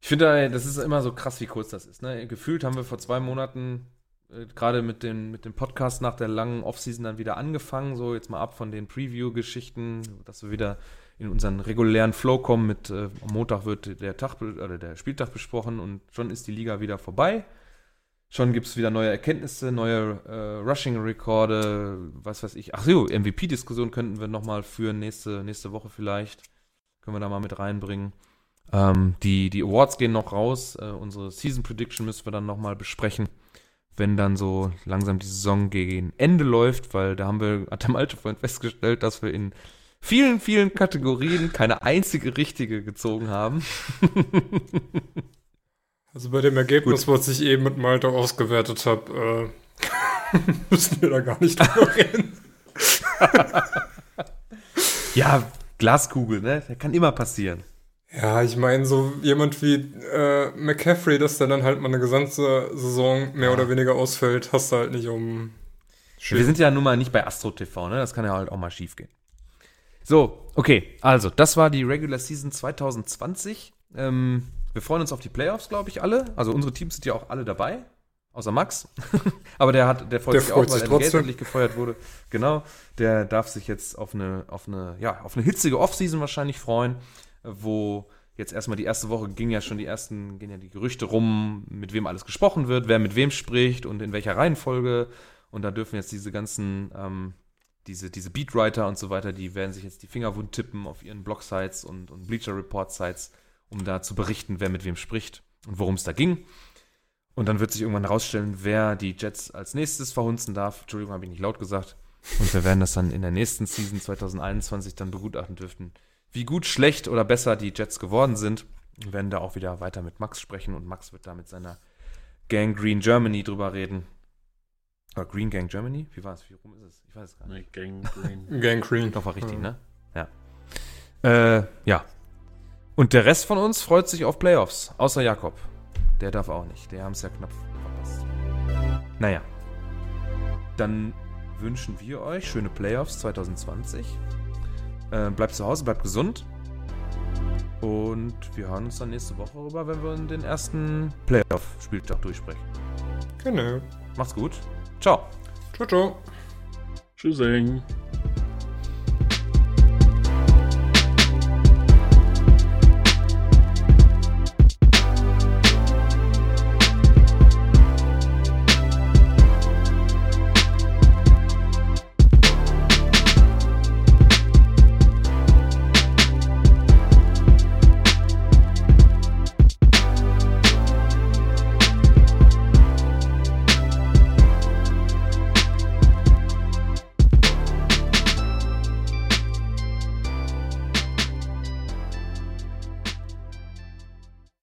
Ich finde, das ist immer so krass, wie kurz das ist. Ne? Gefühlt haben wir vor zwei Monaten äh, gerade mit, den, mit dem Podcast nach der langen Offseason dann wieder angefangen. So, jetzt mal ab von den Preview-Geschichten, dass wir wieder in unseren regulären Flow kommen. Mit äh, am Montag wird der Tag oder der Spieltag besprochen und schon ist die Liga wieder vorbei. Schon gibt es wieder neue Erkenntnisse, neue äh, Rushing-Rekorde, was weiß ich. Ach so, MVP-Diskussion könnten wir nochmal führen, nächste, nächste Woche vielleicht. Können wir da mal mit reinbringen. Ähm, die, die Awards gehen noch raus. Äh, unsere Season Prediction müssen wir dann nochmal besprechen, wenn dann so langsam die Saison gegen Ende läuft, weil da haben wir, hat der Malte vorhin festgestellt, dass wir in vielen, vielen Kategorien keine einzige richtige gezogen haben. Also bei dem Ergebnis, Gut. was ich eben mit Malte ausgewertet habe, äh, müssen wir da gar nicht drüber reden. ja, Glaskugel, ne? Das kann immer passieren. Ja, ich meine, so jemand wie äh, McCaffrey, dass der dann halt mal eine gesamte Saison mehr ja. oder weniger ausfällt, hast du halt nicht um. Wir sind ja nun mal nicht bei Astro TV, ne? Das kann ja halt auch mal schief gehen. So, okay, also, das war die Regular Season 2020. Ähm, wir freuen uns auf die Playoffs, glaube ich, alle. Also unsere Teams sind ja auch alle dabei. Außer Max. Aber der hat, der freut der sich freut auch, weil er geldlich gefeuert wurde. Genau. Der darf sich jetzt auf eine, auf eine, ja, auf eine hitzige Offseason wahrscheinlich freuen, wo jetzt erstmal die erste Woche ging ja schon die ersten, gehen ja die Gerüchte rum, mit wem alles gesprochen wird, wer mit wem spricht und in welcher Reihenfolge. Und da dürfen jetzt diese ganzen, ähm, diese, diese Beatwriter und so weiter, die werden sich jetzt die Finger wund tippen auf ihren Blog-Sites und, und Bleacher Report-Sites um da zu berichten, wer mit wem spricht und worum es da ging. Und dann wird sich irgendwann herausstellen, wer die Jets als nächstes verhunzen darf. Entschuldigung, habe ich nicht laut gesagt. Und wir werden das dann in der nächsten Season 2021 dann begutachten dürfen, wie gut, schlecht oder besser die Jets geworden sind. Wir werden da auch wieder weiter mit Max sprechen und Max wird da mit seiner Gang Green Germany drüber reden. Oder Green Gang Germany? Wie war es? Wie rum ist es? Ich weiß es gar nicht. Nee, Gang Green. Gang Green. Doch, war richtig, ja. ne? Ja. Äh, ja, und der Rest von uns freut sich auf Playoffs, außer Jakob. Der darf auch nicht. Der haben es ja knapp verpasst. Naja. Dann wünschen wir euch schöne Playoffs 2020. Äh, bleibt zu Hause, bleibt gesund. Und wir hören uns dann nächste Woche rüber, wenn wir den ersten Playoff-Spieltag durchsprechen. Genau. Macht's gut. Ciao. Ciao, ciao. Tschüssing.